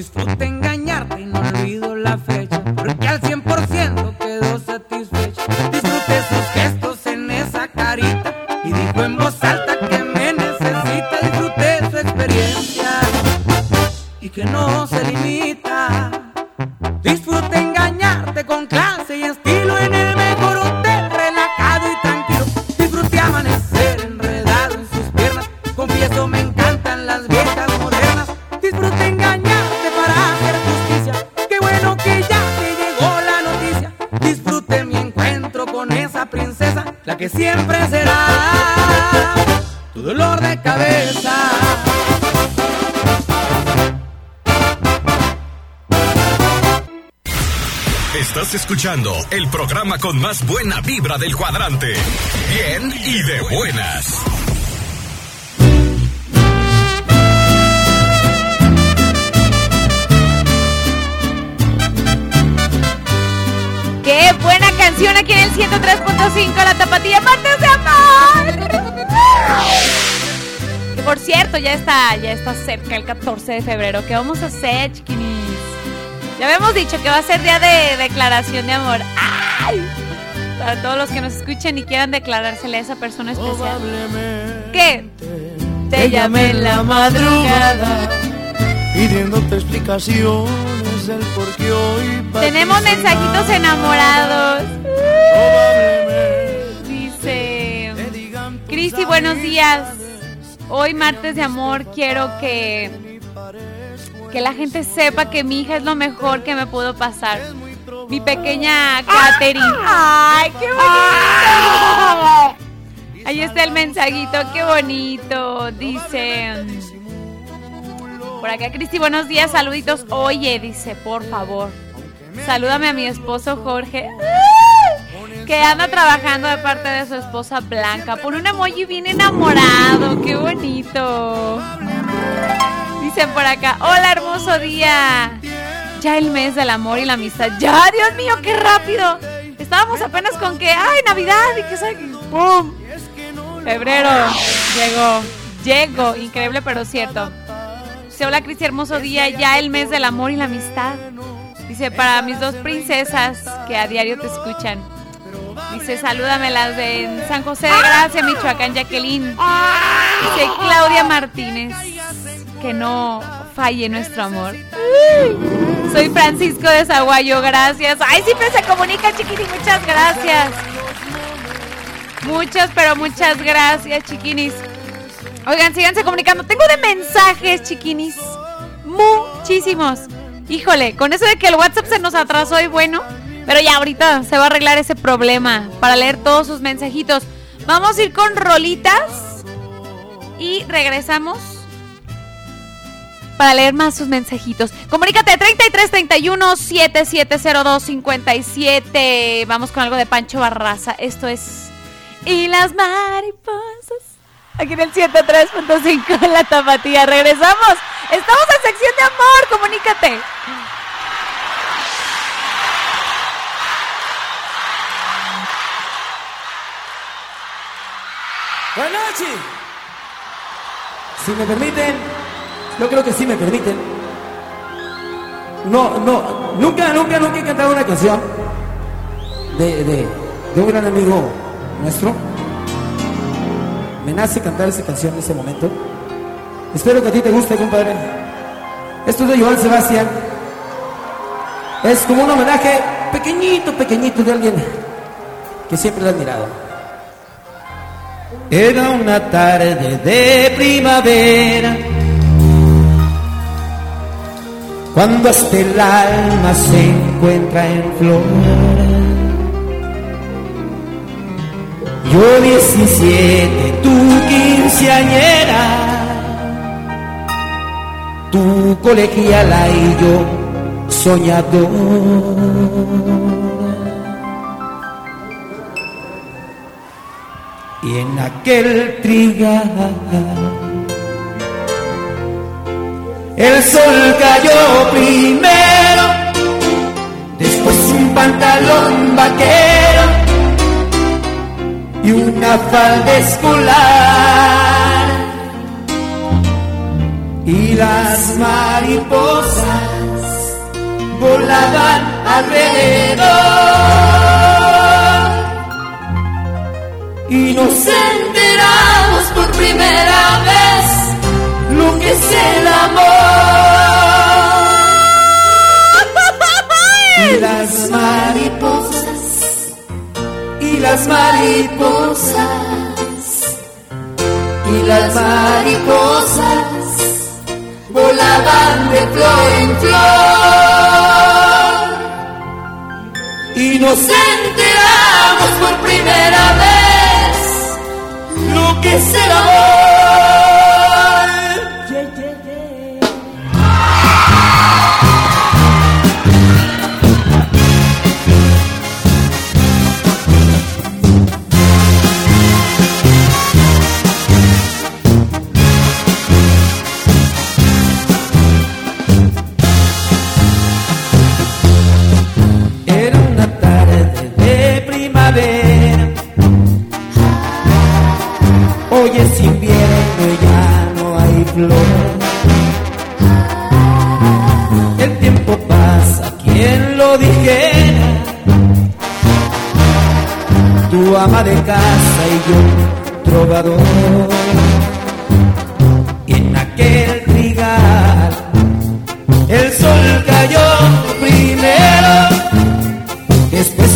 Disfrute engañarte con más buena vibra del cuadrante. Bien y de buenas. ¡Qué buena canción aquí en el 103.5 La Tapatía Martes de Amor! Que por cierto, ya está, ya está cerca el 14 de febrero. ¿Qué vamos a hacer, chiquinis? Ya habíamos dicho que va a ser día de declaración de amor. Para todos los que nos escuchen y quieran declarársele a esa persona especial. ¿Qué? Te llamé en la madrugada. pidiéndote explicaciones del por qué hoy Tenemos mensajitos enamorados. Dice Cristi, buenos días. Hoy martes de amor quiero que que la gente sepa que mi hija es lo mejor que me pudo pasar. Mi pequeña Katherine. ¡Ay, qué bonito! Ahí está el mensajito, qué bonito. Dice por acá Cristi, buenos días, saluditos. Oye, dice, por favor, salúdame a mi esposo Jorge. Que anda trabajando de parte de su esposa Blanca. Por un emoji bien enamorado. Qué bonito. Dicen por acá, hola hermoso día. Ya el mes del amor y la amistad. Ya, Dios mío, qué rápido. Estábamos apenas con que, ay, Navidad y que sabe, ¡pum! Febrero llegó, llegó, increíble pero cierto. Dice, hola Cristi, hermoso día, ya el mes del amor y la amistad. Dice, para mis dos princesas que a diario te escuchan. Dice, salúdame las de San José de Gracia, Michoacán, Jacqueline. Dice, Claudia Martínez, que no falle nuestro amor. Soy Francisco de Zaguayo, gracias. Ay, siempre se comunica, chiquini, muchas gracias. Muchas, pero muchas gracias, chiquinis. Oigan, síganse comunicando. Tengo de mensajes, chiquinis. Muchísimos. Híjole, con eso de que el WhatsApp se nos atrasó y bueno, pero ya ahorita se va a arreglar ese problema para leer todos sus mensajitos. Vamos a ir con rolitas y regresamos para leer más sus mensajitos. Comunícate 33 31 7702 57. Vamos con algo de Pancho Barraza. Esto es Y las mariposas. Aquí en el 103.5 la tapatía. Regresamos. Estamos en sección de amor. Comunícate. Buenas noches. Si me permiten, yo creo que sí me permiten. No, no, nunca, nunca, nunca he cantado una canción de, de, de un gran amigo nuestro. Me nace cantar esa canción en ese momento. Espero que a ti te guste, compadre. Esto es de Joan Sebastián. Es como un homenaje pequeñito, pequeñito de alguien que siempre lo he admirado. Era una tarde de primavera, cuando hasta el alma se encuentra en flor. Yo 17, tú quinceañera, tú colegiala y yo soñador. Y en aquel trigal el sol cayó primero, después un pantalón vaquero y una falda escolar. Y las mariposas volaban alrededor y nos enteramos por primera vez que es el amor. Y las mariposas, y las mariposas, y las mariposas volaban de flor en flor. Y nos enteramos por primera vez lo que es el amor. Tu ama de casa y yo trovador. Y en aquel trigal el sol cayó primero, después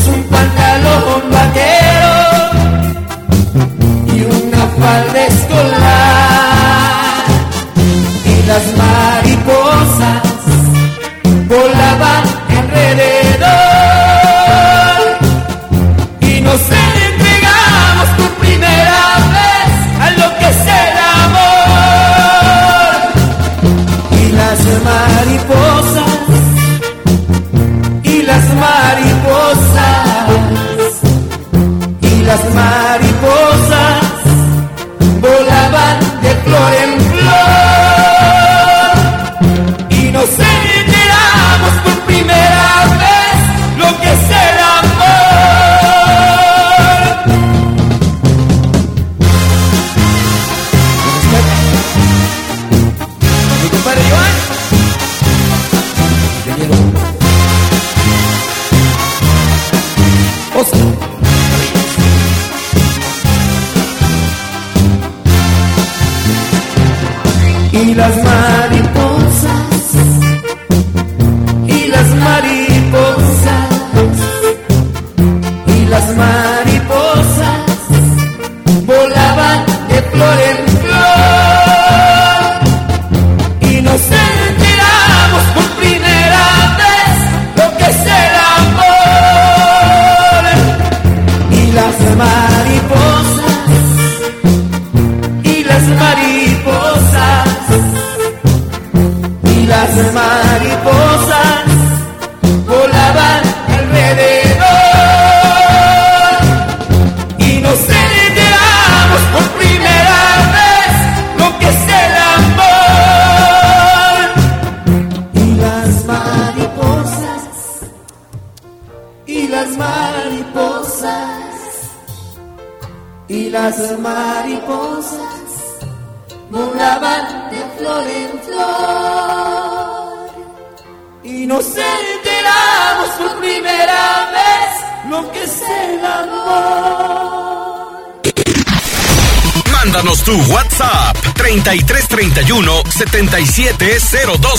Las mariposas,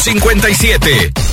57.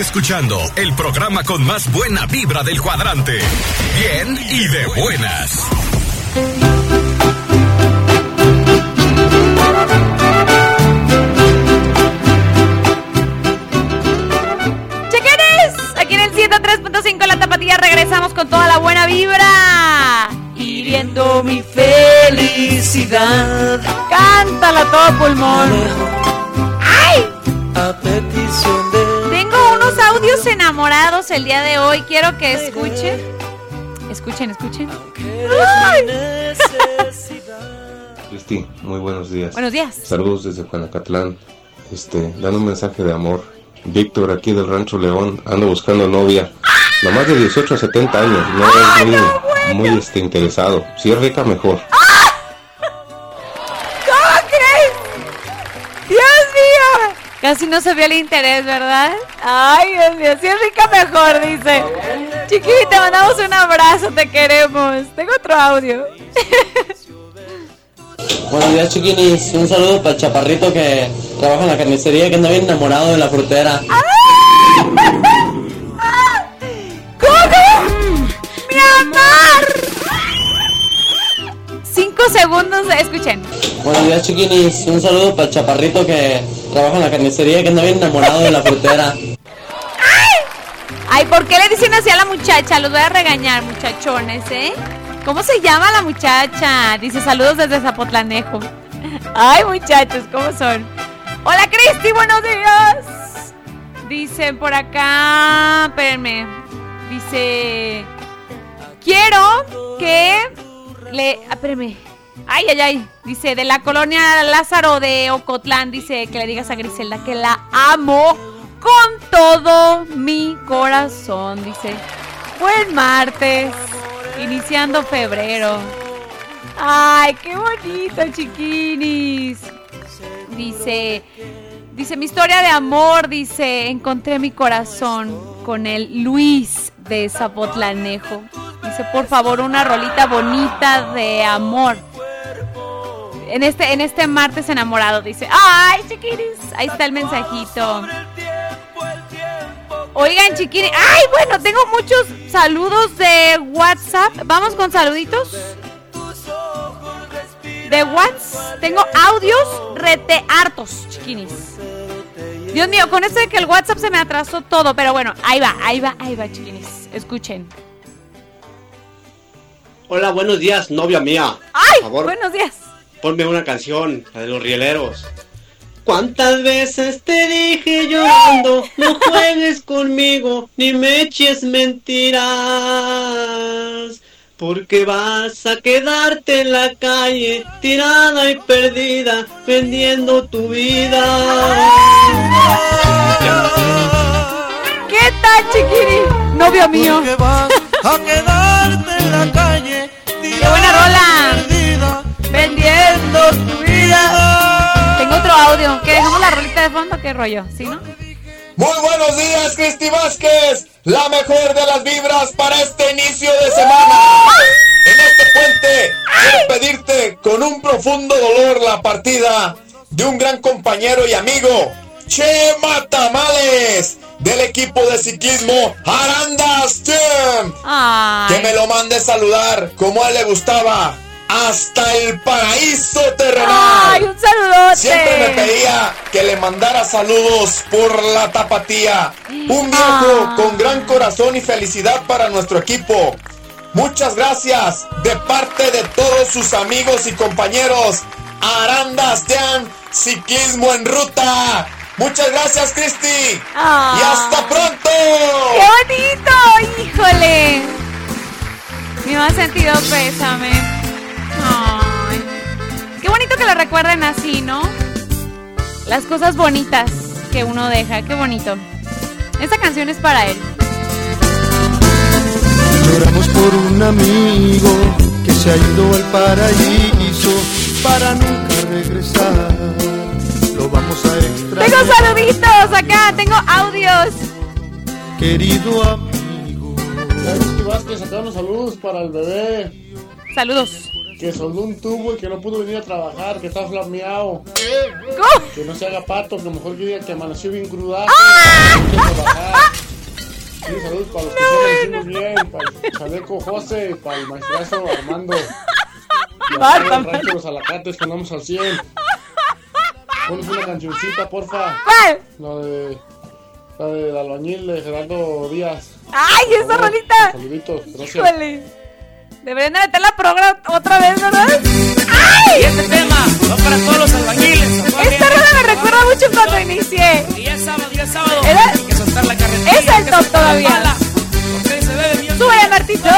Escuchando el programa con más buena vibra del cuadrante. Bien y de buenas. ¡Chequeres! Aquí en el 103.5 La Tapatía regresamos con toda la buena vibra. Hiriendo mi felicidad. Cántala todo pulmón. enamorados el día de hoy. Quiero que escuchen. Escuchen, escuchen. Cristi, muy buenos días. Buenos días. Saludos desde Juanacatlán. Este, dando un mensaje de amor. Víctor, aquí del Rancho León, ando buscando novia. Nomás de 18 a 70 años, no es muy, muy este, interesado. Si es rica, mejor. Casi no se vio el interés, ¿verdad? Ay, Dios mío, si es rica mejor, dice. Chiqui, te mandamos un abrazo, te queremos. Tengo otro audio. Buenos días, chiquinis. Un saludo para el chaparrito que trabaja en la carnicería que anda bien enamorado de la frutera. ¡Ah! ¡Ah! ¡Mi amor! Cinco segundos, escuchen. Buenos días, chiquinis. Un saludo para el chaparrito que trabaja en la carnicería que anda bien enamorado de la frutera. Ay, ¿por qué le dicen así a la muchacha? Los voy a regañar, muchachones, ¿eh? ¿Cómo se llama la muchacha? Dice saludos desde Zapotlanejo. Ay, muchachos, ¿cómo son? Hola, Cristi, buenos días. Dicen por acá, espérenme. Dice, quiero que le, espérenme. Ay, ay, ay. Dice, de la colonia Lázaro de Ocotlán, dice que le digas a Griselda que la amo con todo mi corazón. Dice, buen martes, iniciando febrero. Ay, qué bonito, chiquinis. Dice, dice, mi historia de amor, dice, encontré mi corazón con el Luis de Zapotlanejo. Dice, por favor, una rolita bonita de amor. En este, en este martes enamorado, dice. ¡Ay, chiquiris! Ahí está el mensajito. Oigan, chiquiris. ¡Ay, bueno! Tengo muchos saludos de WhatsApp. Vamos con saluditos. De WhatsApp. Tengo audios rete hartos, chiquinis. Dios mío, con esto de que el WhatsApp se me atrasó todo. Pero bueno, ahí va, ahí va, ahí va, chiquinis. Escuchen. Hola, buenos días, novia mía. ¡Ay! Por favor, Buenos días. Ponme una canción, la de los rieleros. ¿Cuántas veces te dije llorando, no juegues conmigo, ni me eches mentiras? Porque vas a quedarte en la calle, tirada y perdida, vendiendo tu vida. ¿Qué tal, chiquiri? Novio mío. a quedarte en la calle. ¡Qué buena rola! Vendiendo tu vida. Tengo otro audio. ¿Que dejamos la rolita de fondo? ¿Qué rollo? ¿Sí, no? Muy buenos días, Cristi Vázquez. La mejor de las vibras para este inicio de semana. En este puente quiero pedirte con un profundo dolor la partida de un gran compañero y amigo, Chema Tamales, del equipo de ciclismo Arandas Team. Que me lo mande saludar como a él le gustaba. Hasta el paraíso terrenal. ¡Ay, un saludote! Siempre me pedía que le mandara saludos por la tapatía. Un viejo Ah. con gran corazón y felicidad para nuestro equipo. Muchas gracias de parte de todos sus amigos y compañeros. Arandas Team, ciclismo en ruta. Muchas gracias, Cristi. Ah. Y hasta pronto. ¡Qué bonito! ¡Híjole! Mi más sentido pésame. Qué bonito que lo recuerden así, ¿no? Las cosas bonitas que uno deja. Qué bonito. Esta canción es para él. Lloramos por un amigo que se ha ido al paraíso para nunca regresar. Lo vamos a extrañar. Tengo saluditos acá, tengo audios. Querido amigo. Vázquez, acá unos saludos para el bebé. Saludos. Que soldó un tubo y que no pudo venir a trabajar, que está flameado. Que no se haga pato, que mejor que diga que amaneció bien crudazo. que no trabajar. Sí, saludos para los que se hicimos bien, para el chaleco José, para el maestrazo Armando. Para de los alacates que andamos al 100. Pones una cancioncita, porfa. ¿Cuál? La de. La del albañil de Gerardo Díaz. ¡Ay, esa rolita! Saluditos, gracias. Híjole. Deberían de meter la programa otra vez, ¿verdad? ¡Ay! Y este tema va para todos los albañiles. Esta rola me recuerda mucho cuando inicié. Y es sábado, ya es sábado. Era- Hay que soltar la carretilla. Es el top todavía. Porque se bebe bien. ¡Súbele, Martito!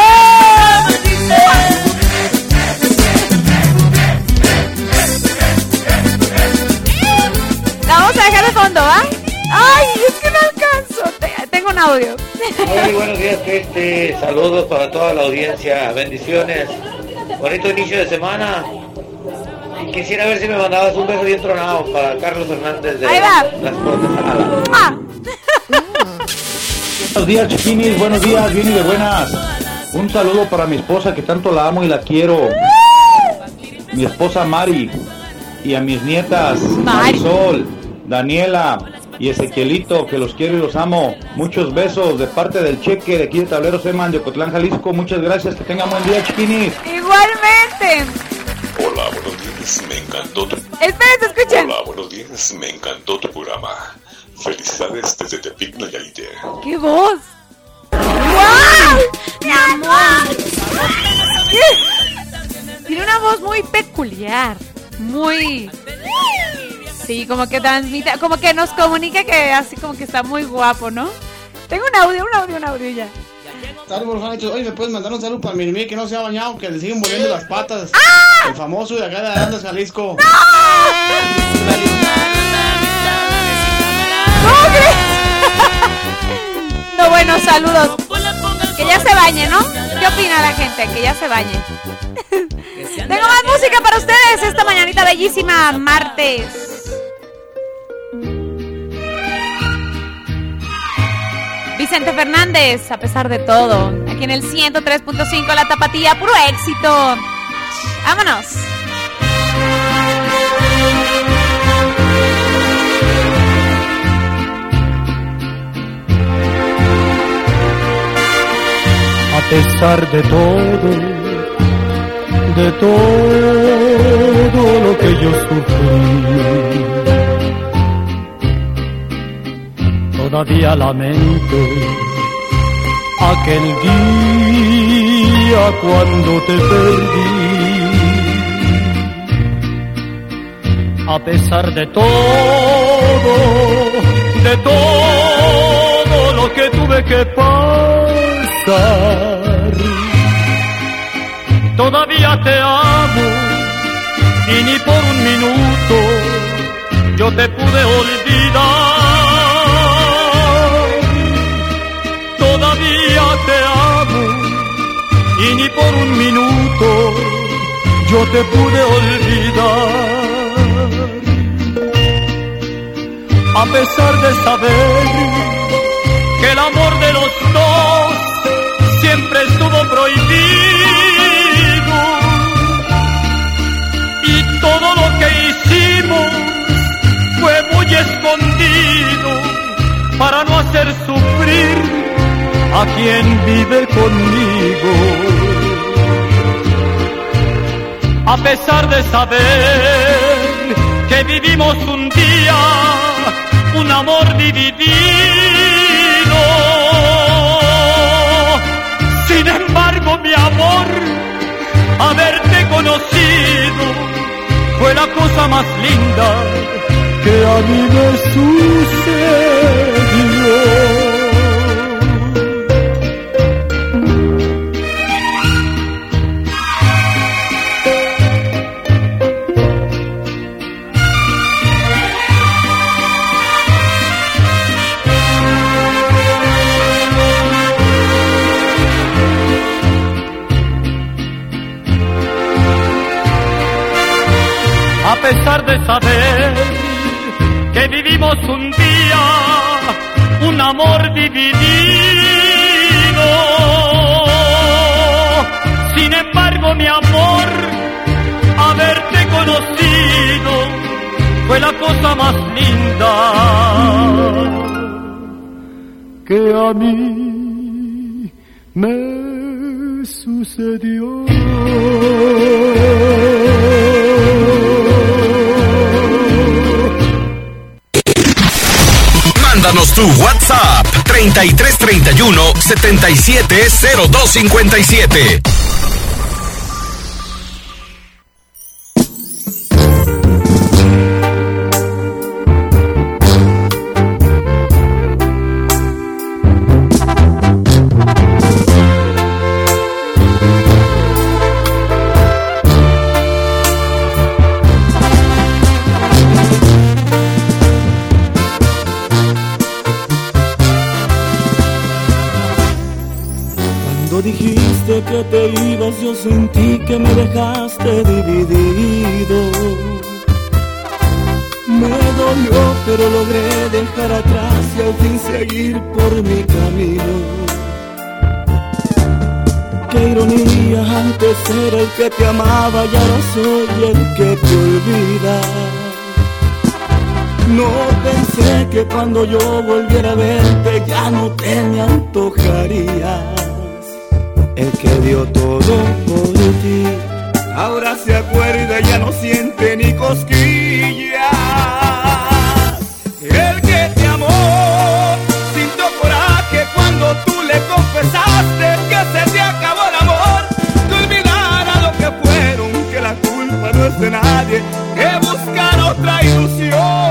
La vamos a dejar de fondo, ¿va? ¡Ay, es Tengo un audio. Muy buenos días, Cristi. Saludos para toda la audiencia. Bendiciones. Bonito inicio de semana. Quisiera ver si me mandabas un beso bien tronado para Carlos Hernández de Ahí va. Las Cortes Ala. Ah. Buenos días, chiquinis. Buenos días, bien y de buenas. Un saludo para mi esposa que tanto la amo y la quiero. mi esposa Mari y a mis nietas Mari. Marisol, Daniela y Ezequielito, que los quiero y los amo. Muchos besos de parte del cheque de aquí de Tablero Seman de Ocotlán, Jalisco. Muchas gracias, que tengan buen día, chiquinis. Igualmente. Hola, buenos días, me encantó tu... Esperen, escuchen. Hola, buenos días, me encantó tu programa. Felicidades desde Tepic, Nayarit. ¡Qué voz! ¡Wow! ¡Mi amor! Tiene una voz muy peculiar. Muy. Sí, como que transmite, como que nos comunica que así como que está muy guapo, ¿no? Tengo un audio, un audio, un audio ya. Saludos, Juanito. Oye, ¿me puedes mandar un saludo para mi hermano que no se ha bañado, que le siguen volviendo las patas? ¡Ah! El famoso de acá de Arandas, Jalisco. No, bueno, saludos. Que ya se bañe, ¿no? ¿Qué opina la gente? Que ya se bañe. Tengo más música para ustedes esta mañanita bellísima, martes. Vicente Fernández, a pesar de todo, aquí en el 103.5 La Tapatía, puro éxito. Vámonos. a pesar de todo, de todo lo que yo sufrí. Todavía lamento aquel día cuando te perdí. A pesar de todo, de todo lo que tuve que pasar, todavía te amo y ni por un minuto yo te pude olvidar. Un minuto yo te pude olvidar. A pesar de saber que el amor de los dos siempre estuvo prohibido y todo lo que hicimos fue muy escondido para no hacer sufrir a quien vive conmigo. A pesar de saber que vivimos un día un amor dividido. Sin embargo, mi amor, haberte conocido fue la cosa más linda que a mí me sucedió. De saber que vivimos un día un amor dividido. Sin embargo, mi amor, haberte conocido fue la cosa más linda que a mí me sucedió. Tu WhatsApp 3331 770257. Te ibas, yo sentí que me dejaste dividido. Me dolió, pero logré dejar atrás y al fin seguir por mi camino. qué ironía, antes era el que te amaba y ahora soy el que te olvida. No pensé que cuando yo volviera a verte ya no te me antojarías. El que dio todo por ti, ahora se acuerda y ya no siente ni cosquillas. El que te amó sintió coraje cuando tú le confesaste que se te acabó el amor. Que olvidara lo que fueron, que la culpa no es de nadie, que buscar otra ilusión.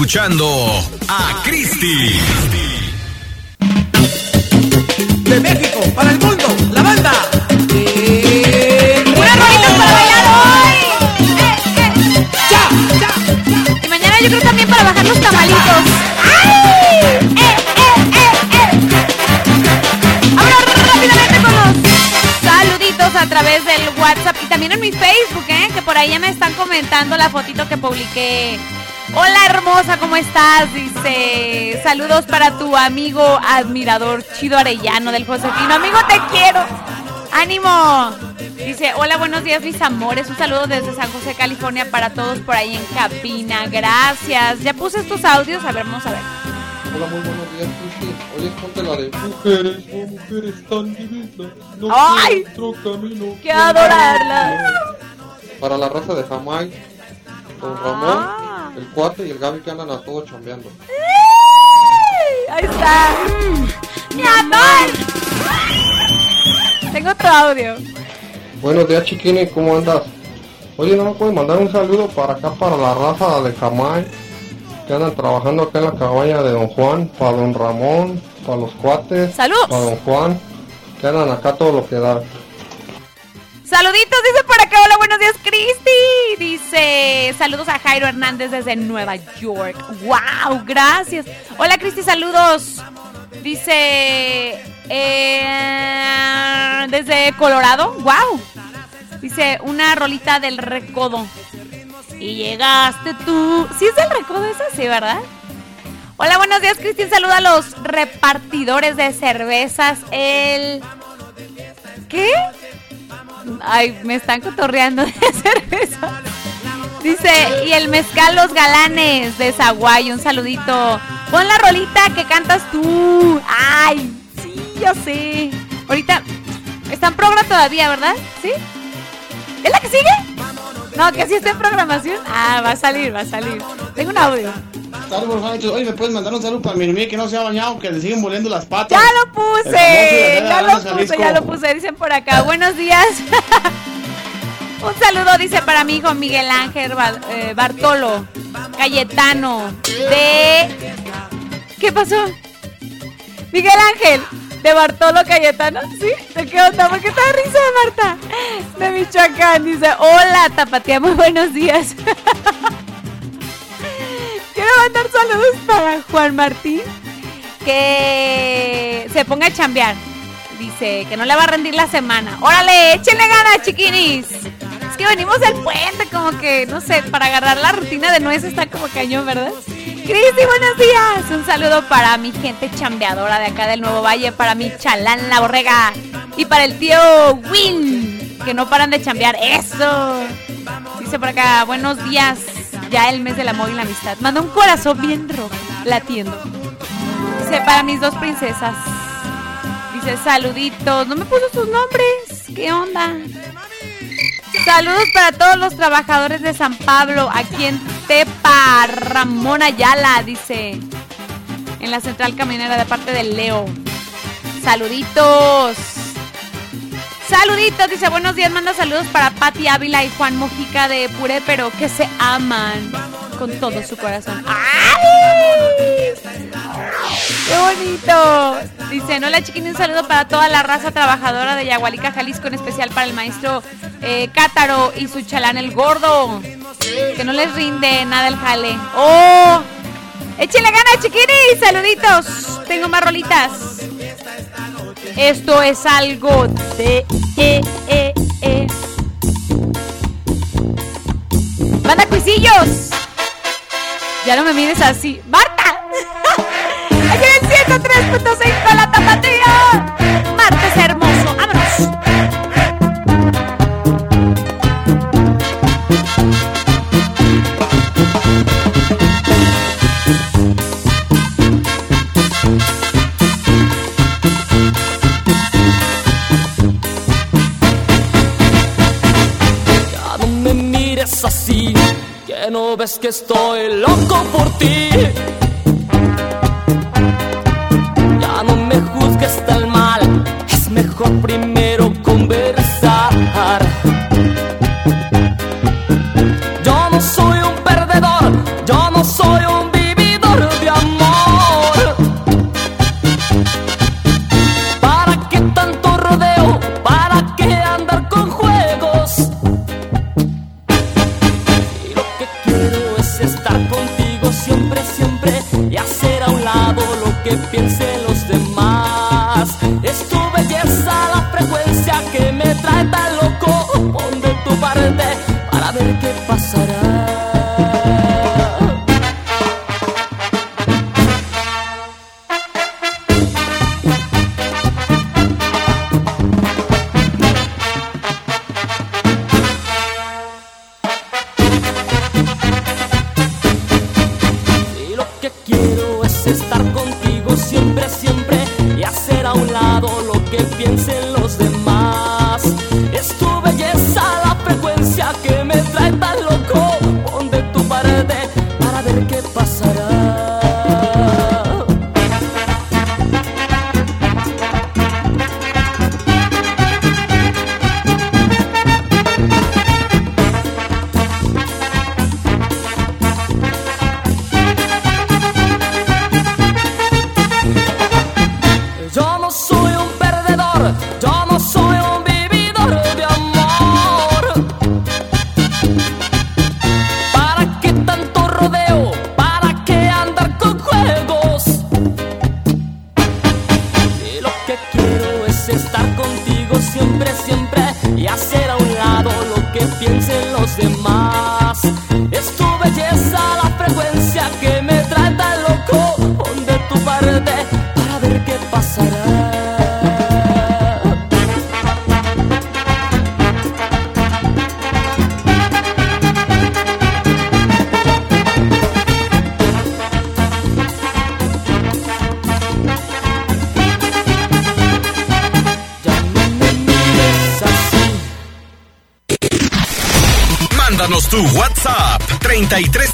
Escuchando a Cristi. De México para el mundo, la banda. ¡Unas rolitas para bailar hoy! ¡Eh, eh! Y mañana yo creo también para bajar los tamalitos. ¡Ay! ¡Eh, eh, eh, eh! Vámonos rápidamente con los saluditos a través del WhatsApp y también en mi Facebook, ¿eh? Que por ahí ya me están comentando la fotito que publiqué. Hola hermosa, ¿cómo estás? Dice, saludos para tu amigo admirador Chido Arellano del Josefino. Amigo, te quiero. ¡Ánimo! Dice, hola, buenos días mis amores. Un saludo desde San José, California para todos por ahí en cabina. Gracias. ¿Ya puse estos audios? A ver, vamos a ver. Hola, muy buenos días, Cristi. Ponte la de mujeres, oh, mujeres tan divinas. No ¡Ay! otro camino. ¡Qué adorarlas! Para la raza de Jamai, Don Ramón, el cuate y el Gaby que andan a todo chambeando. Ahí está. ¡Mi amor! Tengo otro audio. Buenos días, chiquines, ¿cómo andas? Oye, ¿no me puedes mandar un saludo para acá, para la raza de Jamai, que andan trabajando acá en la cabaña de Don Juan, para Don Ramón, para los cuates, ¡Saludos! para Don Juan, que andan acá todo lo que da. Saluditos, dice por acá. Hola, buenos días, Cristi. Dice, saludos a Jairo Hernández desde Nueva York. ¡Wow! Gracias. Hola, Cristi, saludos. Dice, eh, desde Colorado. ¡Wow! Dice, una rolita del recodo. Y llegaste tú. ¿Sí es del recodo esa? Sí, ¿verdad? Hola, buenos días, Cristi. Saluda a los repartidores de cervezas. El... ¿Qué? Ay, me están cotorreando de cerveza. Dice, y el mezcal Los Galanes de Zaguay, un saludito. Pon la rolita que cantas tú. Ay, sí, yo sé. Ahorita, está en programa todavía, ¿verdad? ¿Sí? ¿Es la que sigue? No, que sí está en programación. Ah, va a salir, va a salir. Tengo un audio. Saludos, Juancho. Oye, ¿me puedes mandar un saludo para mi hermano que no se ha bañado, que le siguen volviendo las patas? Ya lo puse, ya lo puse, Jalisco. ya lo puse, dicen por acá. Buenos días. Un saludo, dice para mi hijo Miguel Ángel eh, Bartolo Cayetano de... ¿Qué pasó? Miguel Ángel, De Bartolo Cayetano, ¿sí? ¿De qué onda? ¿Por qué de risa Marta? De Michoacán, dice, hola, Tapatía, muy buenos días. Quiero mandar saludos para Juan Martín, que se ponga a chambear. Dice que no le va a rendir la semana. Órale, échenle ganas, chiquinis. Es que venimos del puente, como que, no sé, para agarrar la rutina de nuez está como cañón, ¿verdad? Cristi, buenos días. Un saludo para mi gente chambeadora de acá del Nuevo Valle, para mi chalán la borrega y para el tío Win, que no paran de chambear. Eso. Dice por acá, buenos días. Ya el mes del amor y la amistad. Manda un corazón bien rojo, latiendo. Dice, para mis dos princesas. Dice, saluditos. No me puso sus nombres. ¿Qué onda? Saludos para todos los trabajadores de San Pablo, aquí en Tepa, Ramón Ayala, dice. En la central caminera de parte de Leo. Saluditos. Saluditos, dice buenos días, manda saludos para Patti Ávila y Juan Mojica de Puré, pero que se aman con todo su corazón. ¡Ay! ¡Qué bonito! Dice, hola chiquín, un saludo para toda la raza trabajadora de Yagualica, Jalisco, en especial para el maestro eh, Cátaro y su chalán el gordo. Que no les rinde nada el jale. ¡Oh! ¡Échenle ganas, chiquinis! ¡Saluditos! Tengo más rolitas. Esto es algo de... Eh, eh, eh. ¡Banda Cuisillos! Ya no me mires así. ¡Marta! ¡Aquí en el 103.5 la tapatía! Ves que estoy loco por ti.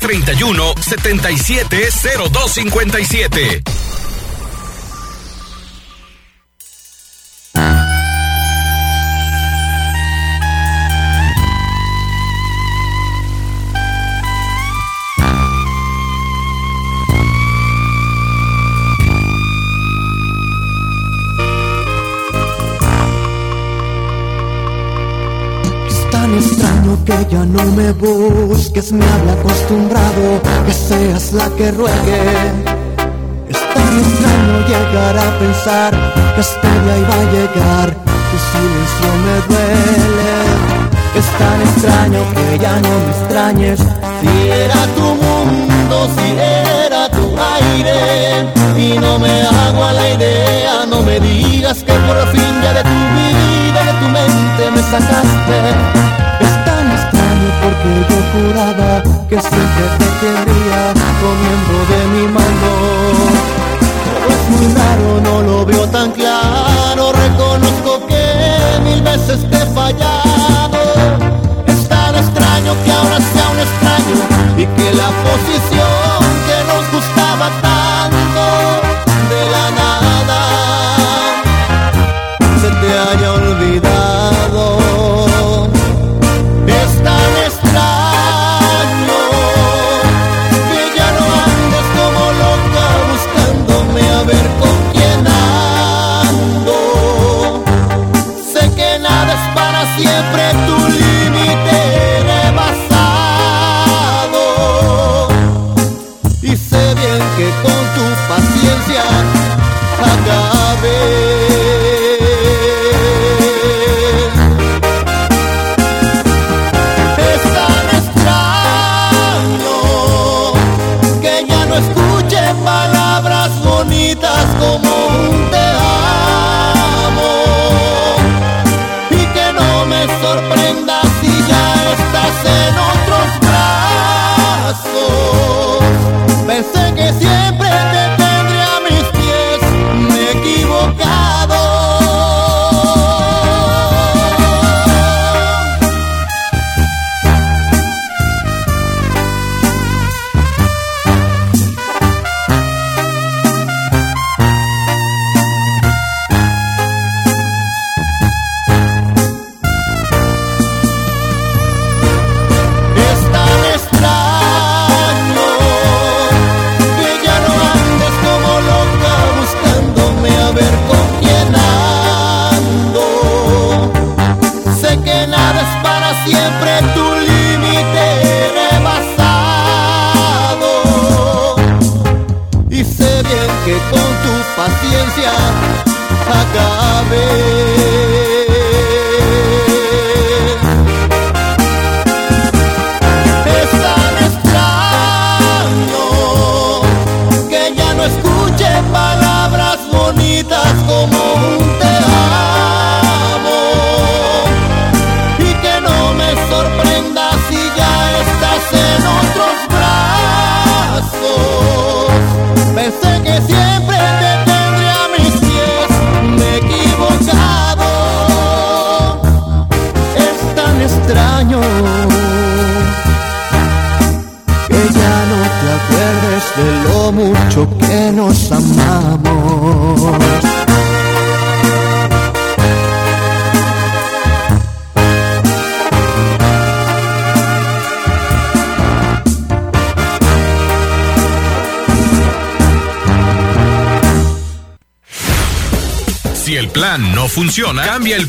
31 77 0257. Ya no me busques, me habla acostumbrado que seas la que ruegue. Es tan extraño llegar a pensar que este día iba a llegar, tu silencio me duele. Es tan extraño que ya no me extrañes, si era tu mundo, si era tu aire, y no me hago a la idea, no me digas que por fin ya de tu vida, de tu mente me sacaste. Porque yo juraba que siempre te quería comiendo de mi mano. Todo es muy raro, no lo veo tan claro, reconozco que mil veces te he fallado. Es tan extraño que ahora sea un extraño y que la posición que nos gustaba tanto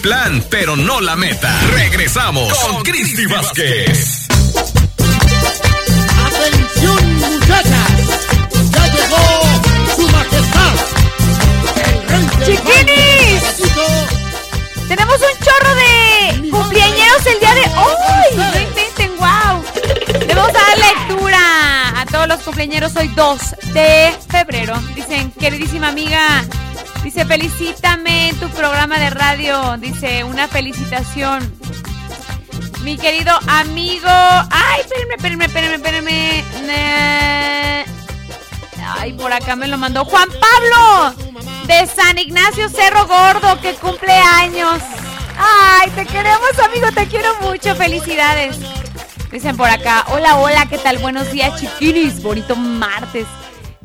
plan, pero no la meta. Regresamos con Cristi Vázquez. Atención muchachas, ya llegó su majestad. ¡Chiquinis! Tenemos un chorro de cumpleañeros el día de hoy. No inventen, wow. Le vamos a dar lectura a todos los cumpleañeros hoy 2 de febrero. Dicen, queridísima amiga, felicítame en tu programa de radio. Dice, una felicitación. Mi querido amigo. Ay, espérenme, espérenme, espérenme, espérenme. Ay, por acá me lo mandó Juan Pablo de San Ignacio Cerro Gordo, que cumple años. Ay, te queremos, amigo, te quiero mucho. Felicidades. Dicen por acá, hola, hola, ¿qué tal? Buenos días, chiquinis. Bonito martes.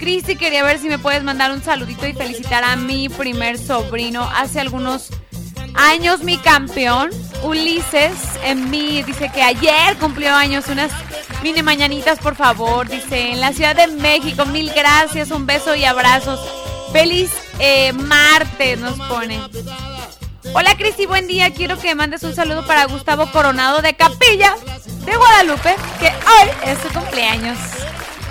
Cristi, quería ver si me puedes mandar un saludito y felicitar a mi primer sobrino. Hace algunos años, mi campeón, Ulises, en mí, dice que ayer cumplió años. Unas mini mañanitas, por favor. Dice, en la Ciudad de México, mil gracias, un beso y abrazos. Feliz eh, martes, nos pone. Hola Cristi, buen día. Quiero que mandes un saludo para Gustavo Coronado de Capilla de Guadalupe, que hoy es su cumpleaños.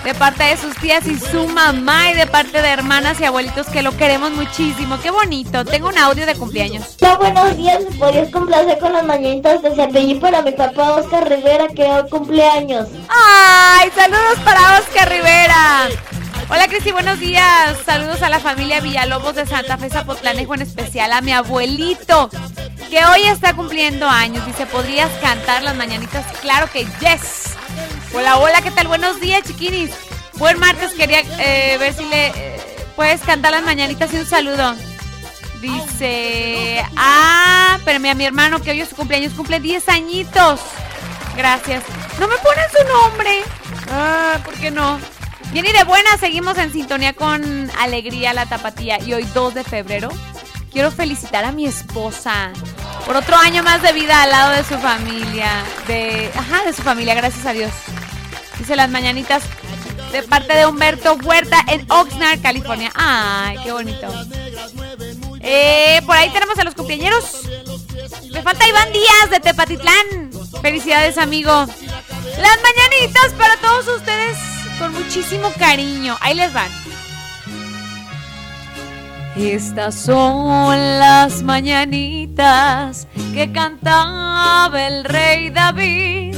De parte de sus tías y su mamá y de parte de hermanas y abuelitos que lo queremos muchísimo. Qué bonito. Tengo un audio de cumpleaños. Hola, buenos días. ¿Me podrías complacer con las mañanitas de Cepillín para mi papá Oscar Rivera que hoy cumpleaños? ¡Ay! Saludos para Oscar Rivera. Hola Cristi, buenos días. Saludos a la familia Villalobos de Santa Fe Zapotlanejo, en especial a mi abuelito, que hoy está cumpliendo años. Dice, ¿podrías cantar las mañanitas? Claro que yes. Hola, hola, ¿qué tal? Buenos días, chiquinis. Buen martes, quería eh, ver si le eh, puedes cantar las mañanitas y un saludo. Dice, ah, pero a mi hermano que hoy es su cumpleaños, cumple 10 añitos. Gracias. No me ponen su nombre. Ah, ¿por qué no? Bien y de buena, seguimos en sintonía con Alegría la Tapatía. Y hoy 2 de febrero quiero felicitar a mi esposa por otro año más de vida al lado de su familia. De, ajá, de su familia, gracias a Dios. Dice las mañanitas de parte de Humberto Huerta en Oxnard, California. Ay, qué bonito. Eh, por ahí tenemos a los cumpleaños. Me falta Iván Díaz de Tepatitlán. Felicidades, amigo. Las mañanitas para todos ustedes con muchísimo cariño. Ahí les van. Estas son las mañanitas que cantaba el rey David.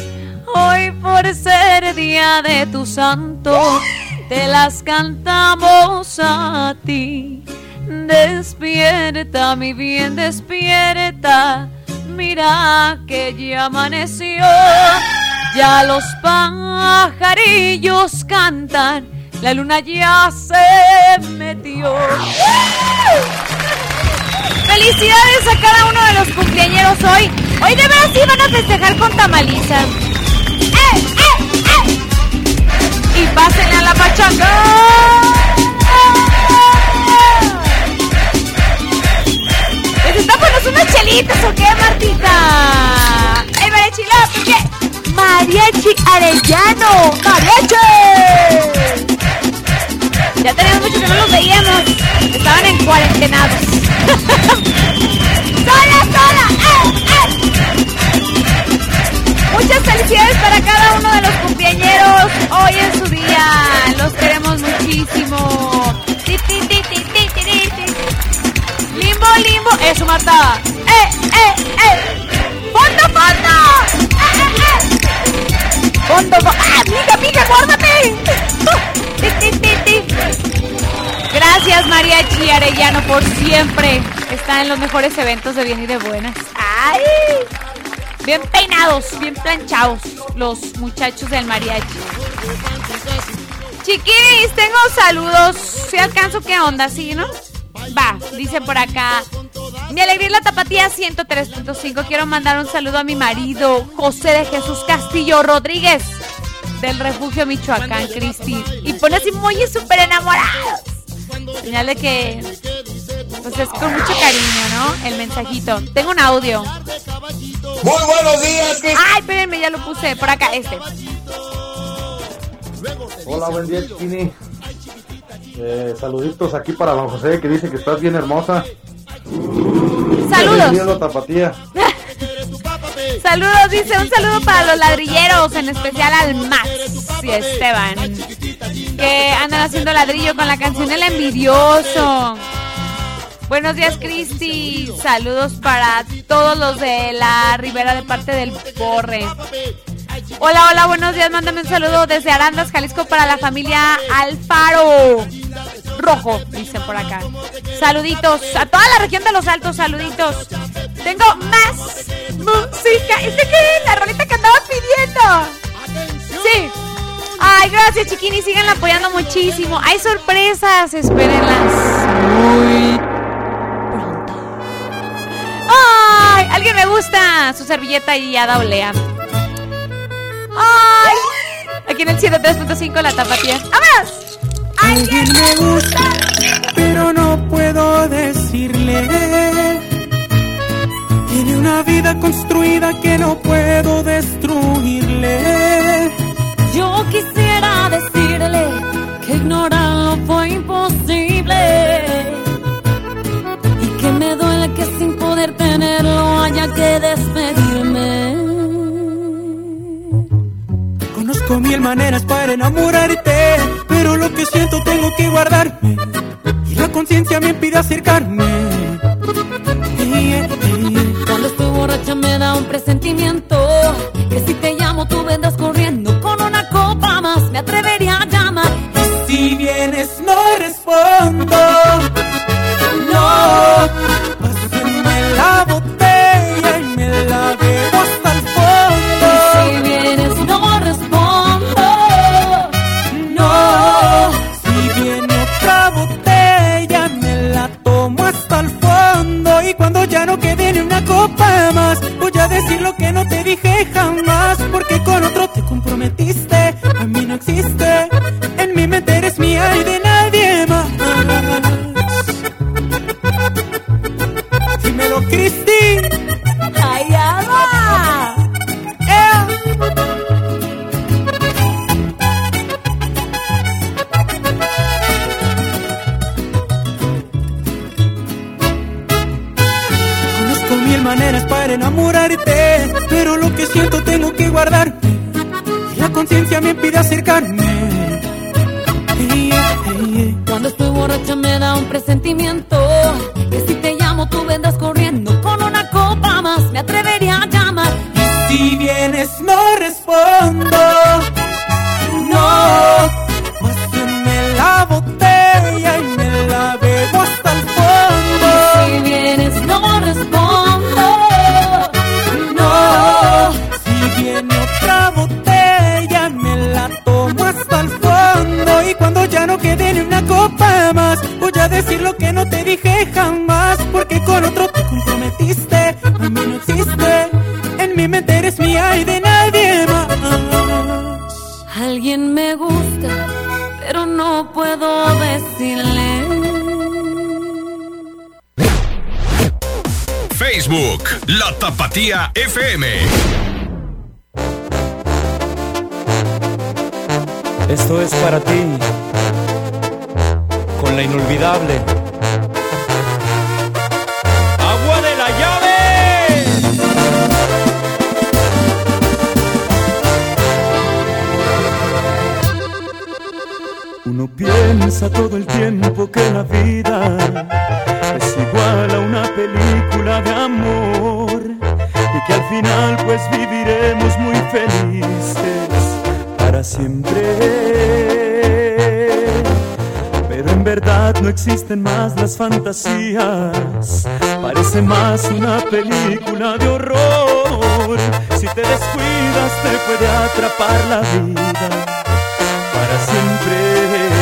Hoy por ser día de tu santo, te las cantamos a ti. Despierta, mi bien, despierta. Mira que ya amaneció. Ya los pajarillos cantan, la luna ya se metió. Felicidades a cada uno de los cumpleañeros hoy. Hoy de verdad sí van a festejar con tamaliza. Y pasen a la pachanga. ¿Necesitamos unas chelitas o qué, Martita? ¡Ey, Marechila! ¿Por qué? Mariachi Arellano. ¡Mariachi! Ya teníamos mucho que no los veíamos. Estaban en cuarentenados. ¡Sola, sola! Muchas felicidades para cada uno de los cumpleañeros. Hoy es su día. Los queremos muchísimo. Limbo, limbo. Eso, Marta. ¡Eh, eh, eh! ¡Fondo, fondo! ¡Eh, eh, eh! ¡Fondo, fondo! ¡Ah, pica, pica, guárdate! Gracias, Mariachi Arellano, por siempre estar en los mejores eventos de bien y de buenas. ¡Ay! Bien peinados, bien planchados los muchachos del mariachi. Chiquis, tengo saludos. Si alcanzo, ¿qué onda? ¿Sí, no? Va, dice por acá. Mi alegría es la tapatía 103.5. Quiero mandar un saludo a mi marido, José de Jesús Castillo Rodríguez, del refugio Michoacán, Cristi. Y pone así muy súper enamorados. Señal de que, pues es con mucho cariño, ¿no? El mensajito. Tengo un audio. Muy buenos días. Ay, espérenme, ya lo puse. Por acá, este. Hola, buen día, Chiquini. Eh, saluditos aquí para don José que dice que estás bien hermosa. Saludos. Tapatía. Saludos, dice un saludo para los ladrilleros, en especial al Max y Esteban, que andan haciendo ladrillo con la canción El Envidioso. Buenos días, Cristi. Saludos para todos los de la Ribera de parte del Borre. Hola, hola, buenos días. Mándame un saludo desde Arandas, Jalisco, para la familia Alfaro Rojo, dice por acá. Saluditos a toda la región de los Altos, saluditos. Tengo más música. ¿Este qué es? La rolita que andaba pidiendo. Sí. Ay, gracias, chiquini. Sigan apoyando muchísimo. Hay sorpresas, espérenlas. Muy pronto. Ay, alguien me gusta su servilleta y ya olea. Ay, aquí en el 103.5 la tapatía. ¡Vámonos! Alguien me gusta, pero no puedo decirle. Tiene una vida construida que no puedo destruirle. Yo quisiera decirle que ignorarlo fue imposible y que me duele que sin poder tenerlo haya que despedirme. Conozco mil maneras para enamorarte, pero lo que siento tengo que guardarme. Y la conciencia me impide acercarme. Cuando estoy borracha me da un presentimiento que si te llamo tú vendrás No, pásenme la botella y me la bebo hasta el fondo. Si vienes no respondo. No, si viene otra botella me la tomo hasta el fondo y cuando ya no quede ni una copa más voy a decir lo que no te dije jamás porque con otro te comprometiste, a mí no existe, Y la conciencia me impide acercarme. Cuando estoy borracha me da un presentimiento La Tapatía FM. Esto es para ti, con la inolvidable. ¡Agua de la llave! Uno piensa todo el tiempo que la vida es igual a una película de amor que al final pues viviremos muy felices para siempre. Pero en verdad no existen más las fantasías, parece más una película de horror. Si te descuidas te puede atrapar la vida para siempre.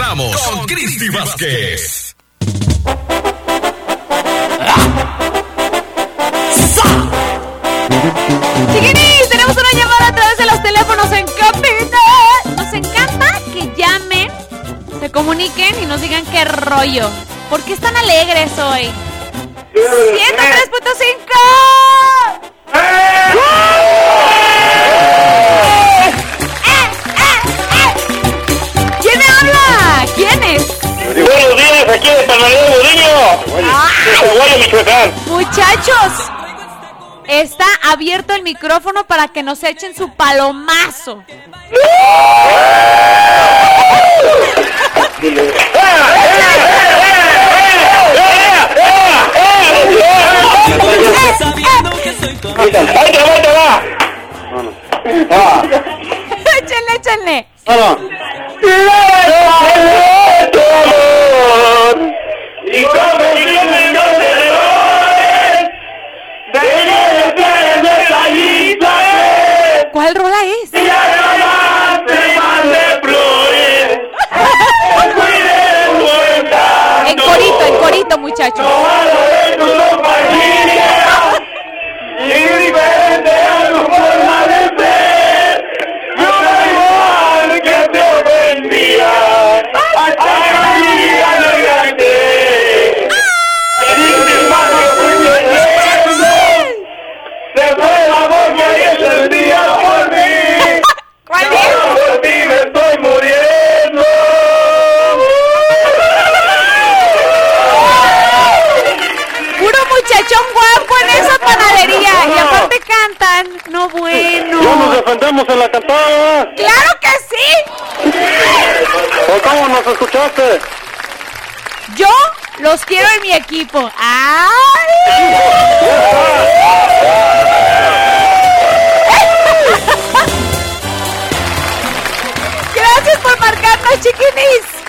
Regresamos con Cristi Vázquez. Chiquinis, tenemos una llamada a través de los teléfonos en cabina. Nos encanta que llamen, se comuniquen y nos digan qué rollo. ¿Por qué están alegres hoy? 103.5 Michoacán. Muchachos, está abierto el micrófono para que nos echen su palomazo. Échenle, échenle. Y como viene no te doy, de de detallita ¿Cuál rola es? Y flores. En corito, en corito, muchachos. No bueno. Ya nos defendemos en la cantada. ¡Claro que sí! ¿O cómo nos escuchaste? Yo los quiero en mi equipo. ¡Ay! Gracias por marcarnos, chiquinis.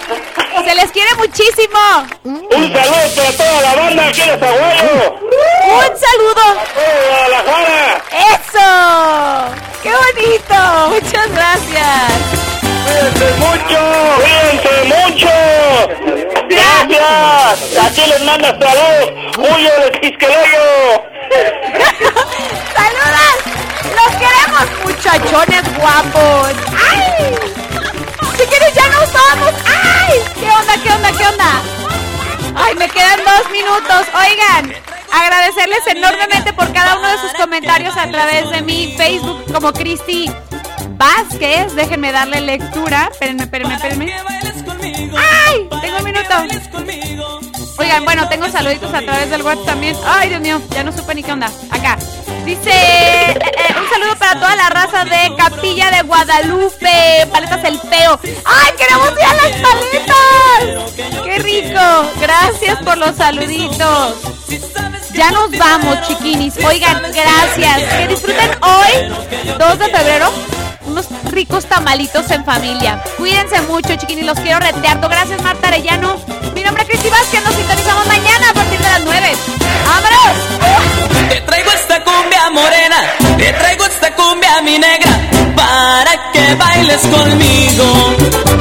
Se les quiere muchísimo. Un saludo para toda la banda aquí de Zaguayo. Un saludo. ¡Eso! ¡Qué bonito! Muchas gracias. ¡Cuídense mucho! ¡Cuídense mucho! ¡Gracias! Aquí les manda saludos. ¡Julio de Quisqueleyo! ¡Saludos! ¡Los queremos, muchachones guapos! ¡Ay! Si quieres, ya nos vamos. ¡Ay! ¿Qué onda, qué onda, qué onda? Ay, me quedan dos minutos. Oigan, agradecerles enormemente por cada uno de sus comentarios a través de mi Facebook como Cristi Vázquez. Déjenme darle lectura. Espérenme, espérenme, espérenme. ¡Ay! Tengo un minuto. Oigan, bueno, tengo saluditos a través del WhatsApp también. Ay, Dios mío, ya no supe ni qué onda. Acá. Dice, eh, eh, un saludo para toda la raza de Capilla de Guadalupe, Paletas El Peo. ¡Ay, queremos ir a las paletas! ¡Qué rico! Gracias por los saluditos. Ya nos vamos, chiquinis. Oigan, gracias. Que disfruten hoy, 2 de febrero, unos ricos tamalitos en familia. Cuídense mucho, chiquinis. Los quiero retearto. Gracias, Marta Arellano. Mi nombre es Cristi Vázquez. Nos sintonizamos mañana a partir de las 9. ¡Vámonos! Te traigo esta cumbia morena, te traigo esta cumbia mi negra, para que bailes conmigo.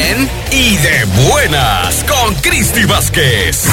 y de buenas con Cristi Vázquez.